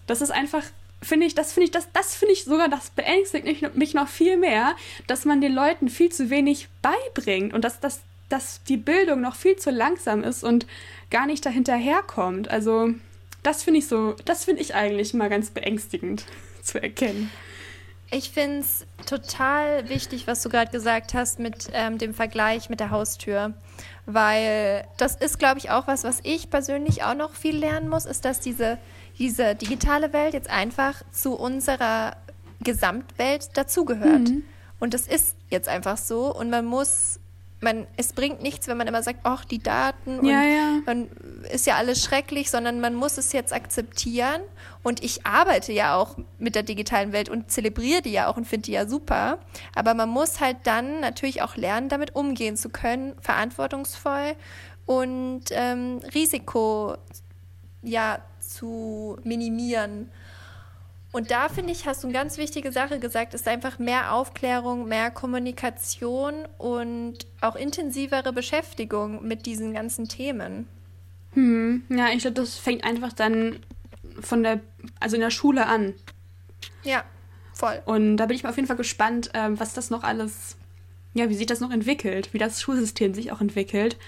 B: das ist einfach, finde ich, das finde ich, das, das finde ich sogar, das beängstigt mich, noch viel mehr, dass man den Leuten viel zu wenig beibringt und dass, dass, dass die Bildung noch viel zu langsam ist und gar nicht dahinterherkommt. Also das finde ich so, das finde ich eigentlich mal ganz beängstigend zu erkennen.
A: Ich finde es total wichtig, was du gerade gesagt hast mit ähm, dem Vergleich mit der Haustür. Weil das ist, glaube ich, auch was, was ich persönlich auch noch viel lernen muss, ist, dass diese, diese digitale Welt jetzt einfach zu unserer Gesamtwelt dazugehört. Mhm. Und das ist jetzt einfach so. Und man muss man, es bringt nichts, wenn man immer sagt, ach, die Daten und ja, ja. man ist ja alles schrecklich, sondern man muss es jetzt akzeptieren. Und ich arbeite ja auch mit der digitalen Welt und zelebriere die ja auch und finde die ja super. Aber man muss halt dann natürlich auch lernen, damit umgehen zu können, verantwortungsvoll und ähm, Risiko ja zu minimieren. Und da finde ich, hast du eine ganz wichtige Sache gesagt, ist einfach mehr Aufklärung, mehr Kommunikation und auch intensivere Beschäftigung mit diesen ganzen Themen.
B: Hm, ja, ich glaube, das fängt einfach dann von der, also in der Schule an.
A: Ja, voll.
B: Und da bin ich mal auf jeden Fall gespannt, ähm, was das noch alles, ja, wie sich das noch entwickelt, wie das Schulsystem sich auch entwickelt.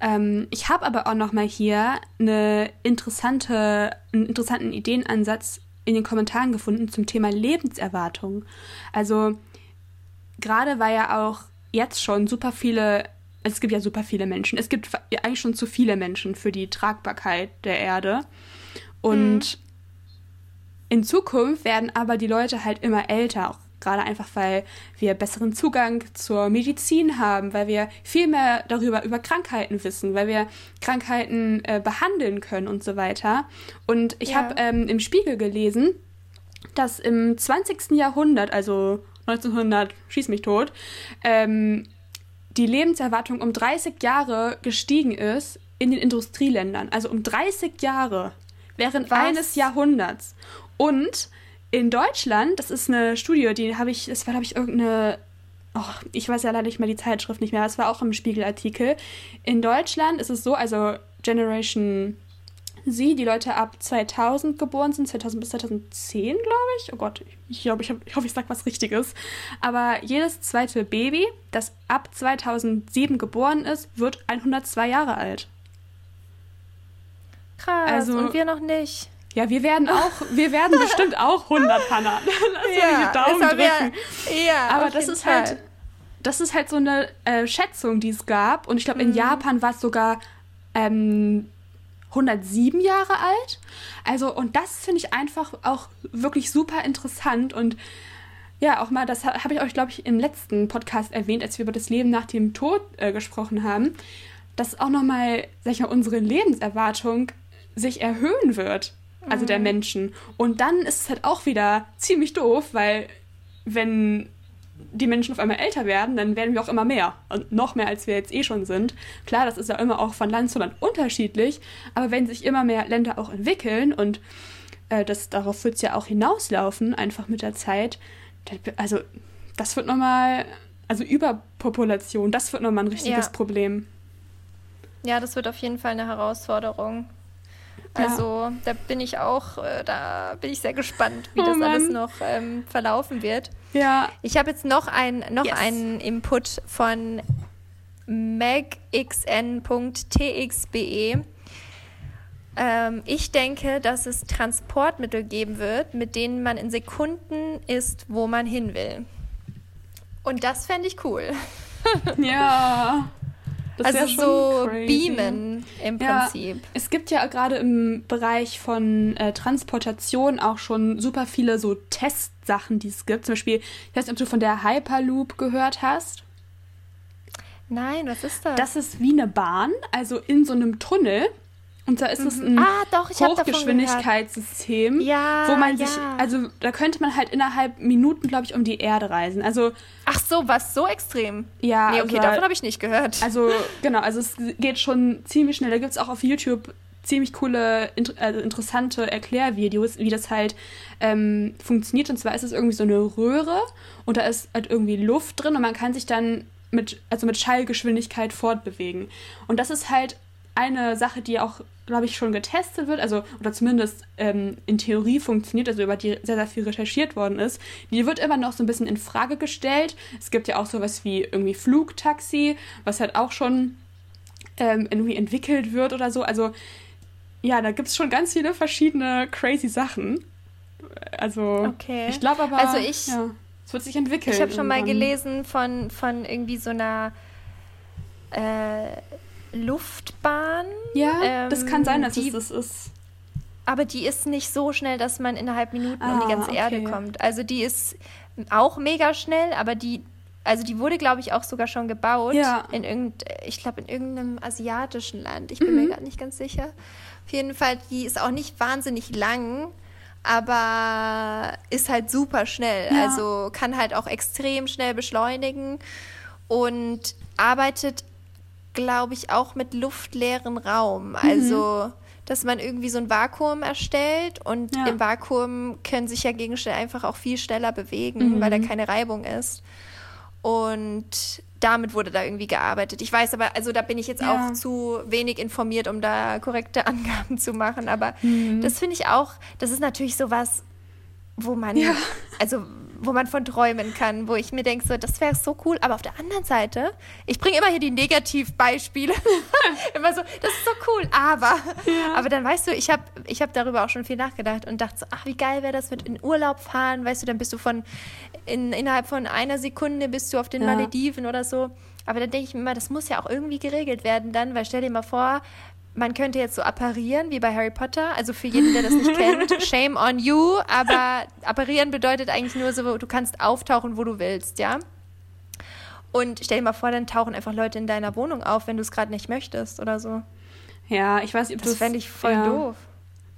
B: Ähm, ich habe aber auch noch mal hier eine interessante, einen interessanten Ideenansatz in den Kommentaren gefunden zum Thema Lebenserwartung. Also gerade war ja auch jetzt schon super viele, es gibt ja super viele Menschen, es gibt eigentlich schon zu viele Menschen für die Tragbarkeit der Erde. Und mhm. in Zukunft werden aber die Leute halt immer älter, auch gerade einfach, weil wir besseren Zugang zur Medizin haben, weil wir viel mehr darüber über Krankheiten wissen, weil wir Krankheiten äh, behandeln können und so weiter. Und ich ja. habe ähm, im Spiegel gelesen, dass im 20. Jahrhundert, also 1900, schieß mich tot, ähm, die Lebenserwartung um 30 Jahre gestiegen ist in den Industrieländern. Also um 30 Jahre während Was? eines Jahrhunderts. Und in Deutschland, das ist eine Studie, die habe ich, das war, glaube ich, irgendeine, oh, ich weiß ja leider nicht mehr die Zeitschrift nicht mehr, das war auch im Spiegelartikel. In Deutschland ist es so, also Generation sie, die Leute ab 2000 geboren sind, 2000 bis 2010, glaube ich. Oh Gott, ich, glaube, ich, hab, ich hoffe, ich sage was Richtiges. Aber jedes zweite Baby, das ab 2007 geboren ist, wird 102 Jahre alt.
A: Krass, also, und wir noch nicht.
B: Ja, wir werden auch, wir werden bestimmt auch 100, Hannah. Lass ja, die Daumen drücken. Wir, ja, aber das ist Fall. halt, das ist halt so eine äh, Schätzung, die es gab. Und ich glaube, in mhm. Japan war es sogar ähm, 107 Jahre alt. Also, und das finde ich einfach auch wirklich super interessant und ja, auch mal, das habe ich euch, glaube ich, im letzten Podcast erwähnt, als wir über das Leben nach dem Tod äh, gesprochen haben, dass auch nochmal, sag ich mal, unsere Lebenserwartung sich erhöhen wird. Also mhm. der Menschen. Und dann ist es halt auch wieder ziemlich doof, weil wenn die Menschen auf einmal älter werden, dann werden wir auch immer mehr. Und noch mehr, als wir jetzt eh schon sind. Klar, das ist ja immer auch von Land zu Land unterschiedlich, aber wenn sich immer mehr Länder auch entwickeln und äh, das, darauf wird es ja auch hinauslaufen, einfach mit der Zeit, also das wird nochmal, also Überpopulation, das wird nochmal ein richtiges ja. Problem.
A: Ja, das wird auf jeden Fall eine Herausforderung. Also ja. da bin ich auch, äh, da bin ich sehr gespannt, wie oh das Mann. alles noch ähm, verlaufen wird.
B: Ja.
A: Ich habe jetzt noch, ein, noch yes. einen Input von megxn.txbe. Ähm, ich denke, dass es Transportmittel geben wird, mit denen man in Sekunden ist, wo man hin will. Und das fände ich cool.
B: ja.
A: Das also so crazy. beamen im Prinzip.
B: Ja, es gibt ja gerade im Bereich von äh, Transportation auch schon super viele so Testsachen, die es gibt. Zum Beispiel, ich weiß nicht, ob du von der Hyperloop gehört hast.
A: Nein, was ist das?
B: Das ist wie eine Bahn, also in so einem Tunnel. Und da ist mhm. es ein
A: ah, doch,
B: Hochgeschwindigkeitssystem,
A: ja,
B: wo man
A: ja.
B: sich, also da könnte man halt innerhalb Minuten, glaube ich, um die Erde reisen. Also
A: ach so, was so extrem?
B: Ja,
A: nee, okay, also, davon habe ich nicht gehört.
B: Also genau, also es geht schon ziemlich schnell. Da gibt es auch auf YouTube ziemlich coole, also interessante Erklärvideos, wie das halt ähm, funktioniert. Und zwar ist es irgendwie so eine Röhre und da ist halt irgendwie Luft drin und man kann sich dann mit, also mit Schallgeschwindigkeit fortbewegen. Und das ist halt eine Sache, die auch, glaube ich, schon getestet wird, also oder zumindest ähm, in Theorie funktioniert, also über die sehr, sehr viel recherchiert worden ist, die wird immer noch so ein bisschen in Frage gestellt. Es gibt ja auch sowas wie irgendwie Flugtaxi, was halt auch schon ähm, irgendwie entwickelt wird oder so. Also ja, da gibt es schon ganz viele verschiedene crazy Sachen. Also
A: okay.
B: ich glaube aber,
A: also ich,
B: ja, es wird sich entwickeln.
A: Ich habe schon mal gelesen von, von irgendwie so einer äh, Luftbahn.
B: Ja, ähm, das kann sein, dass die, es das ist.
A: Aber die ist nicht so schnell, dass man innerhalb Minuten ah, um die ganze okay. Erde kommt. Also die ist auch mega schnell, aber die, also die wurde, glaube ich, auch sogar schon gebaut.
B: Ja.
A: In irgend, ich glaube, in irgendeinem asiatischen Land. Ich bin mhm. mir gerade nicht ganz sicher. Auf jeden Fall, die ist auch nicht wahnsinnig lang, aber ist halt super schnell. Ja. Also kann halt auch extrem schnell beschleunigen und arbeitet glaube ich, auch mit luftleeren Raum. Mhm. Also, dass man irgendwie so ein Vakuum erstellt und ja. im Vakuum können sich ja Gegenstände einfach auch viel schneller bewegen, mhm. weil da keine Reibung ist. Und damit wurde da irgendwie gearbeitet. Ich weiß aber, also da bin ich jetzt ja. auch zu wenig informiert, um da korrekte Angaben zu machen. Aber mhm. das finde ich auch, das ist natürlich sowas, wo man, ja. also wo man von träumen kann, wo ich mir denke, so, das wäre so cool. Aber auf der anderen Seite, ich bringe immer hier die Negativbeispiele. immer so, das ist so cool. Aber, ja. aber dann weißt du, ich habe ich hab darüber auch schon viel nachgedacht und dachte so, ach, wie geil wäre das mit in Urlaub fahren. Weißt du, dann bist du von, in, innerhalb von einer Sekunde bist du auf den ja. Malediven oder so. Aber dann denke ich mir immer, das muss ja auch irgendwie geregelt werden dann, weil stell dir mal vor, man könnte jetzt so apparieren wie bei Harry Potter. Also für jeden, der das nicht kennt, shame on you. Aber apparieren bedeutet eigentlich nur so, du kannst auftauchen, wo du willst, ja. Und stell dir mal vor, dann tauchen einfach Leute in deiner Wohnung auf, wenn du es gerade nicht möchtest oder so.
B: Ja, ich weiß nicht,
A: ob das. Das fände ich voll ja. doof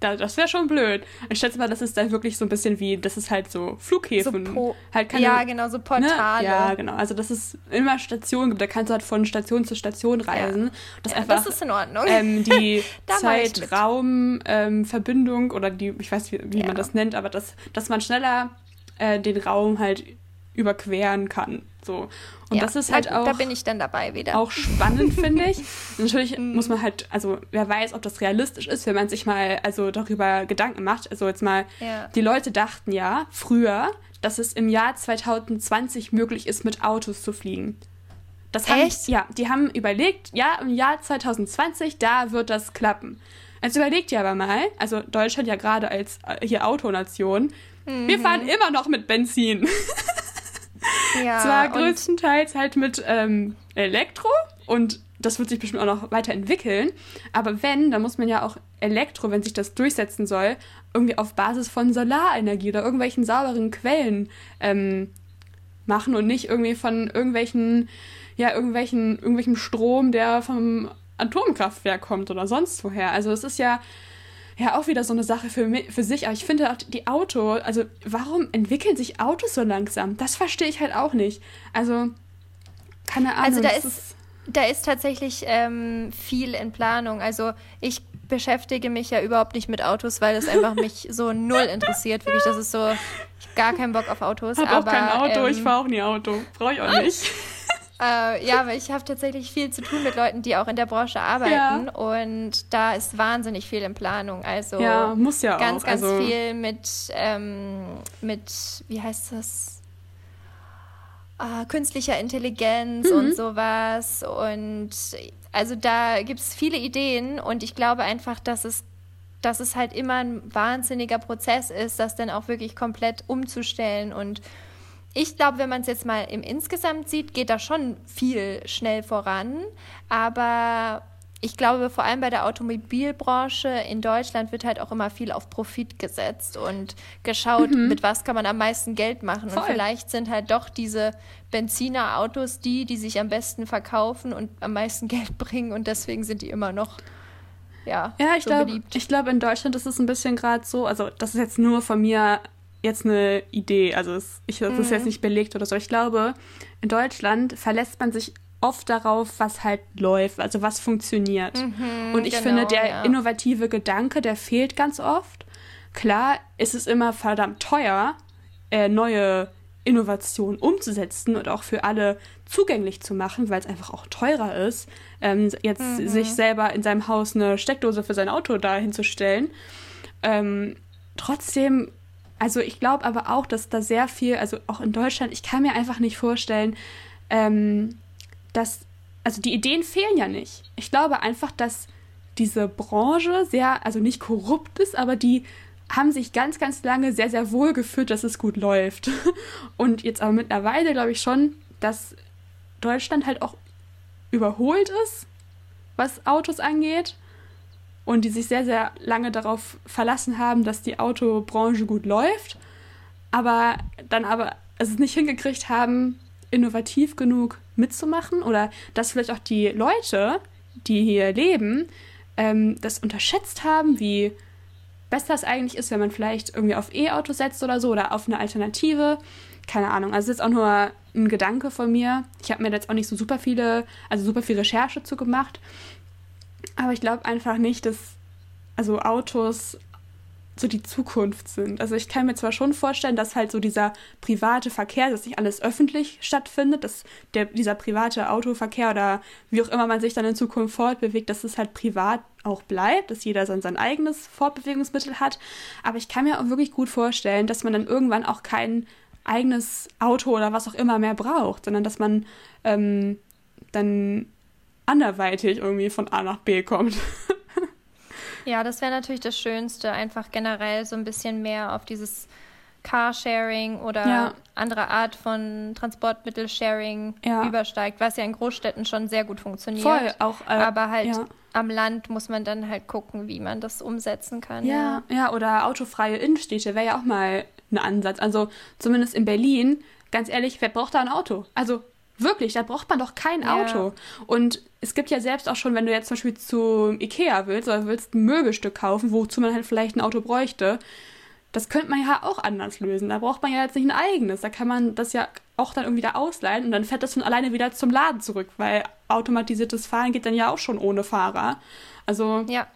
B: das wäre schon blöd. Ich schätze mal, das ist dann wirklich so ein bisschen wie, das ist halt so Flughäfen.
A: So
B: halt
A: keine, ja, genau, so Portale.
B: Ne? Ja, genau. Also, dass es immer Stationen gibt. Da kannst du halt von Station zu Station reisen.
A: Ja. Das, ja, einfach, das ist in Ordnung.
B: Ähm, die Zeit-Raum-Verbindung ähm, oder die, ich weiß, wie, wie ja. man das nennt, aber dass, dass man schneller äh, den Raum halt überqueren kann. So. Und
A: ja,
B: das ist halt
A: da,
B: auch.
A: Da bin ich dann dabei wieder.
B: Auch spannend, finde ich. Natürlich muss man halt, also wer weiß, ob das realistisch ist, wenn man sich mal also darüber Gedanken macht. Also jetzt mal,
A: Ja.
B: die Leute dachten ja früher, dass es im Jahr 2020 möglich ist, mit Autos zu fliegen. Das haben,
A: Echt?
B: Ja, die haben überlegt, ja, im Jahr 2020, da wird das klappen. Jetzt überlegt ihr aber mal, also Deutschland ja gerade als äh, hier Autonation, wir fahren immer noch mit Benzin.
A: ja,
B: Zwar größtenteils halt mit ähm, Elektro und das wird sich bestimmt auch noch weiterentwickeln. Aber wenn, dann muss man ja auch Elektro, wenn sich das durchsetzen soll, irgendwie auf Basis von Solarenergie oder irgendwelchen sauberen Quellen ähm, machen und nicht irgendwie von irgendwelchen, ja, irgendwelchen, irgendwelchem Strom, der vom Atomkraftwerk kommt oder sonst woher. Also es ist ja ja auch wieder so eine Sache für, für sich. Aber ich finde auch die Auto, also warum entwickeln sich Autos so langsam? Das verstehe ich halt auch nicht. Also, keine Ahnung.
A: Also da
B: das
A: ist, da ist tatsächlich ähm, viel in Planung. Also ich beschäftige mich ja überhaupt nicht mit Autos, weil es einfach mich so null interessiert. Wirklich, das ist so, ich gar keinen Bock auf Autos.
B: Ich habe auch kein Auto, ich
A: ähm,
B: fahre auch nie Auto. Brauche ich auch nicht.
A: Äh, ja, aber ich habe tatsächlich viel zu tun mit Leuten, die auch in der Branche arbeiten. Und da ist wahnsinnig viel in Planung. Also
B: Ja, muss ja
A: ganz,
B: auch.
A: ganz
B: also,
A: viel mit, ähm, mit, wie heißt das? Ah, künstlicher Intelligenz
B: Mhm.
A: und sowas. Und also da gibt es viele Ideen und ich glaube einfach, dass es, dass es halt immer ein wahnsinniger Prozess ist, das dann auch wirklich komplett umzustellen. Und ich glaube, wenn man es jetzt mal im Insgesamt sieht, geht da schon viel schnell voran. Aber ich glaube, vor allem bei der Automobilbranche in Deutschland wird halt auch immer viel auf Profit gesetzt und geschaut, mit was kann man am meisten Geld machen.
B: Voll.
A: Und vielleicht sind halt doch diese Benzinerautos die, die sich am besten verkaufen und am meisten Geld bringen. Und deswegen sind die immer noch ja,
B: Ja, ich
A: so
B: glaube,
A: beliebt.
B: ich glaube, in Deutschland ist es ein bisschen gerade so, also das ist jetzt nur von mir jetzt eine Idee, also es, ich, das ist
A: Mhm.
B: jetzt nicht belegt oder so. Ich glaube, in Deutschland verlässt man sich oft darauf, was halt läuft, also was funktioniert. Und ich
A: genau,
B: finde, der
A: ja.
B: innovative Gedanke, der fehlt ganz oft. Klar ist es immer verdammt teuer, äh, neue Innovationen umzusetzen und auch für alle zugänglich zu machen, weil es einfach auch teurer ist, ähm, jetzt
A: Mhm.
B: sich selber in seinem Haus eine Steckdose für sein Auto da hinzustellen. Ähm, trotzdem, also ich glaube aber auch, dass da sehr viel, also auch in Deutschland, ich kann mir einfach nicht vorstellen, ähm, dass, also die Ideen fehlen ja nicht. Ich glaube einfach, dass diese Branche sehr, also nicht korrupt ist, aber die haben sich ganz, ganz lange sehr, sehr wohl gefühlt, dass es gut läuft. Und jetzt aber mittlerweile glaube ich schon, dass Deutschland halt auch überholt ist, was Autos angeht. Und die sich sehr, sehr lange darauf verlassen haben, dass die Autobranche gut läuft. Aber dann aber es nicht hingekriegt haben, innovativ genug mitzumachen oder dass vielleicht auch die Leute, die hier leben, ähm, das unterschätzt haben, wie besser es eigentlich ist, wenn man vielleicht irgendwie auf E-Auto setzt oder so oder auf eine Alternative. Keine Ahnung. Also das ist auch nur ein Gedanke von mir. Ich habe mir jetzt auch nicht so super viele, also super viel Recherche zu gemacht. Aber ich glaube einfach nicht, dass also Autos so die Zukunft sind. Also ich kann mir zwar schon vorstellen, dass halt so dieser private Verkehr, dass nicht alles öffentlich stattfindet, dass der, dieser private Autoverkehr oder wie auch immer man sich dann in Zukunft fortbewegt, dass es halt privat auch bleibt, dass jeder sein, sein eigenes Fortbewegungsmittel hat. Aber ich kann mir auch wirklich gut vorstellen, dass man dann irgendwann auch kein eigenes Auto oder was auch immer mehr braucht, sondern dass man ähm, dann anderweitig irgendwie von A nach B kommt.
A: Ja, das wäre natürlich das Schönste, einfach generell so ein bisschen mehr auf dieses Carsharing oder
B: Ja.
A: andere Art von Transportmittelsharing
B: Ja.
A: übersteigt, was ja in Großstädten schon sehr gut funktioniert.
B: Voll, auch. Äh,
A: Aber halt
B: ja.
A: am Land muss man dann halt gucken, wie man das umsetzen kann.
B: Ja, ja, oder autofreie Innenstädte wäre ja auch mal ein Ansatz. Also zumindest in Berlin, ganz ehrlich, wer braucht da ein Auto? Also wirklich, da braucht man doch kein
A: Ja.
B: Auto. Und es gibt ja selbst auch schon, wenn du jetzt zum Beispiel zu Ikea willst oder willst ein Möbelstück kaufen, wozu man halt vielleicht ein Auto bräuchte, das könnte man ja auch anders lösen. Da braucht man ja jetzt nicht ein eigenes. Da kann man das ja auch dann irgendwie da ausleihen und dann fährt das von alleine wieder zum Laden zurück, weil automatisiertes Fahren geht dann ja auch schon ohne Fahrer. Also
A: Ja,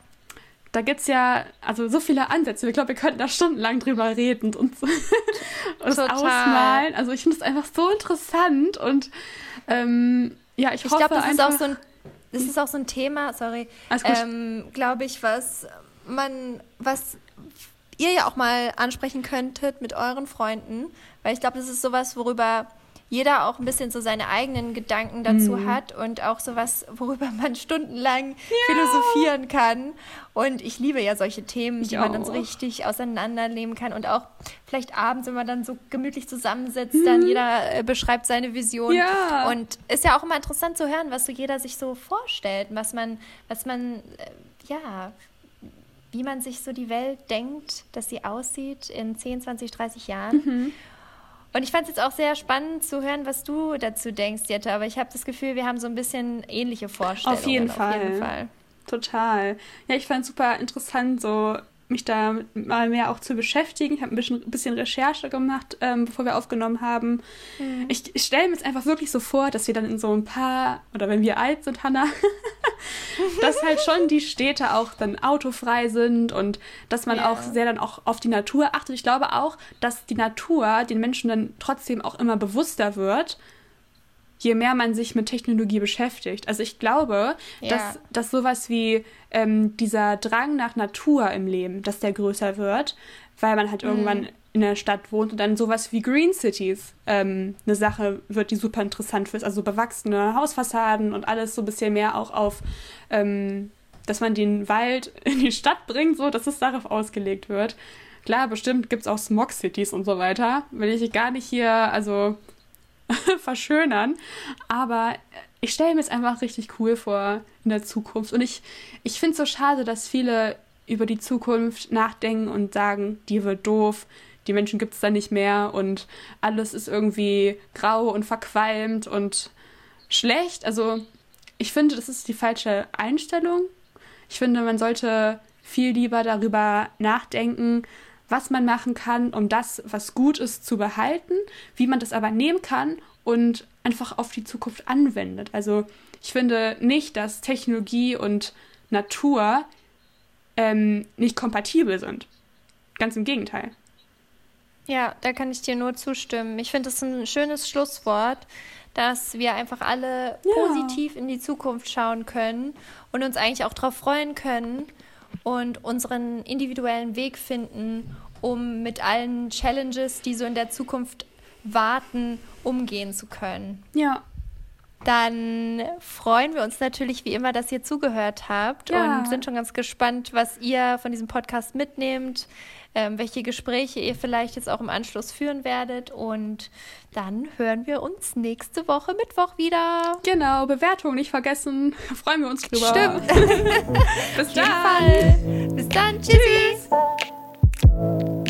B: da gibt es ja also so viele Ansätze. Ich glaube, wir könnten da stundenlang drüber reden und, und das ausmalen. Also ich finde es einfach so interessant und ähm, ja, ich, ich hoffe
A: glaube, das
B: einfach,
A: ist auch so ein das ist auch so ein Thema, sorry, ähm, glaube ich, was man, was ihr ja auch mal ansprechen könntet mit euren Freunden, weil ich glaube, das ist sowas, worüber jeder auch ein bisschen so seine eigenen Gedanken dazu mm. hat und auch sowas, worüber man stundenlang ja. philosophieren kann. Und ich liebe ja solche Themen, ich die man dann so richtig auseinandernehmen kann und auch vielleicht abends, wenn man dann so gemütlich zusammensitzt, mm. dann jeder äh, beschreibt seine Vision. Ja. Und ist ja auch immer interessant zu hören, was so jeder sich so vorstellt, was man, was man, äh, ja, wie man sich so die Welt denkt, dass sie aussieht in 10, 20, 30 Jahren. Mhm. Und ich fand es jetzt auch sehr spannend zu hören, was du dazu denkst, Jette. Aber ich habe das Gefühl, wir haben so ein bisschen ähnliche Vorstellungen.
B: Auf jeden Fall. Auf jeden Fall. Total. Ja, ich fand es super interessant, so mich da mal mehr auch zu beschäftigen. Ich habe ein bisschen, bisschen Recherche gemacht, ähm, bevor wir aufgenommen haben. Mhm. Ich, ich stelle mir jetzt einfach wirklich so vor, dass wir dann in so ein paar, oder wenn wir alt sind, Hannah, dass halt schon die Städte auch dann autofrei sind und dass man ja. auch sehr dann auch auf die Natur achtet. Ich glaube auch, dass die Natur den Menschen dann trotzdem auch immer bewusster wird je mehr man sich mit Technologie beschäftigt. Also ich glaube, ja. dass, dass sowas wie ähm, dieser Drang nach Natur im Leben, dass der größer wird, weil man halt mhm. irgendwann in der Stadt wohnt und dann sowas wie Green Cities ähm, eine Sache wird, die super interessant ist. Also bewachsene Hausfassaden und alles so ein bisschen mehr auch auf, ähm, dass man den Wald in die Stadt bringt, so dass es darauf ausgelegt wird. Klar, bestimmt gibt es auch Smog Cities und so weiter. Will ich gar nicht hier, also verschönern. Aber ich stelle mir es einfach richtig cool vor in der Zukunft. Und ich, ich finde es so schade, dass viele über die Zukunft nachdenken und sagen, die wird doof, die Menschen gibt es da nicht mehr und alles ist irgendwie grau und verqualmt und schlecht. Also ich finde, das ist die falsche Einstellung. Ich finde, man sollte viel lieber darüber nachdenken, was man machen kann, um das, was gut ist, zu behalten, wie man das aber nehmen kann und einfach auf die Zukunft anwendet. Also ich finde nicht, dass Technologie und Natur ähm, nicht kompatibel sind. Ganz im Gegenteil.
A: Ja, da kann ich dir nur zustimmen. Ich finde es ein schönes Schlusswort, dass wir einfach alle ja. positiv in die Zukunft schauen können und uns eigentlich auch darauf freuen können, und unseren individuellen Weg finden, um mit allen Challenges, die so in der Zukunft warten, umgehen zu können.
B: Ja.
A: Dann freuen wir uns natürlich wie immer, dass ihr zugehört habt ja. und sind schon ganz gespannt, was ihr von diesem Podcast mitnehmt, ähm, welche Gespräche ihr vielleicht jetzt auch im Anschluss führen werdet. Und dann hören wir uns nächste Woche Mittwoch wieder.
B: Genau, Bewertung nicht vergessen. Freuen wir uns drüber.
A: Stimmt. Bis dann. Bis dann. Tschüssi. Tschüss.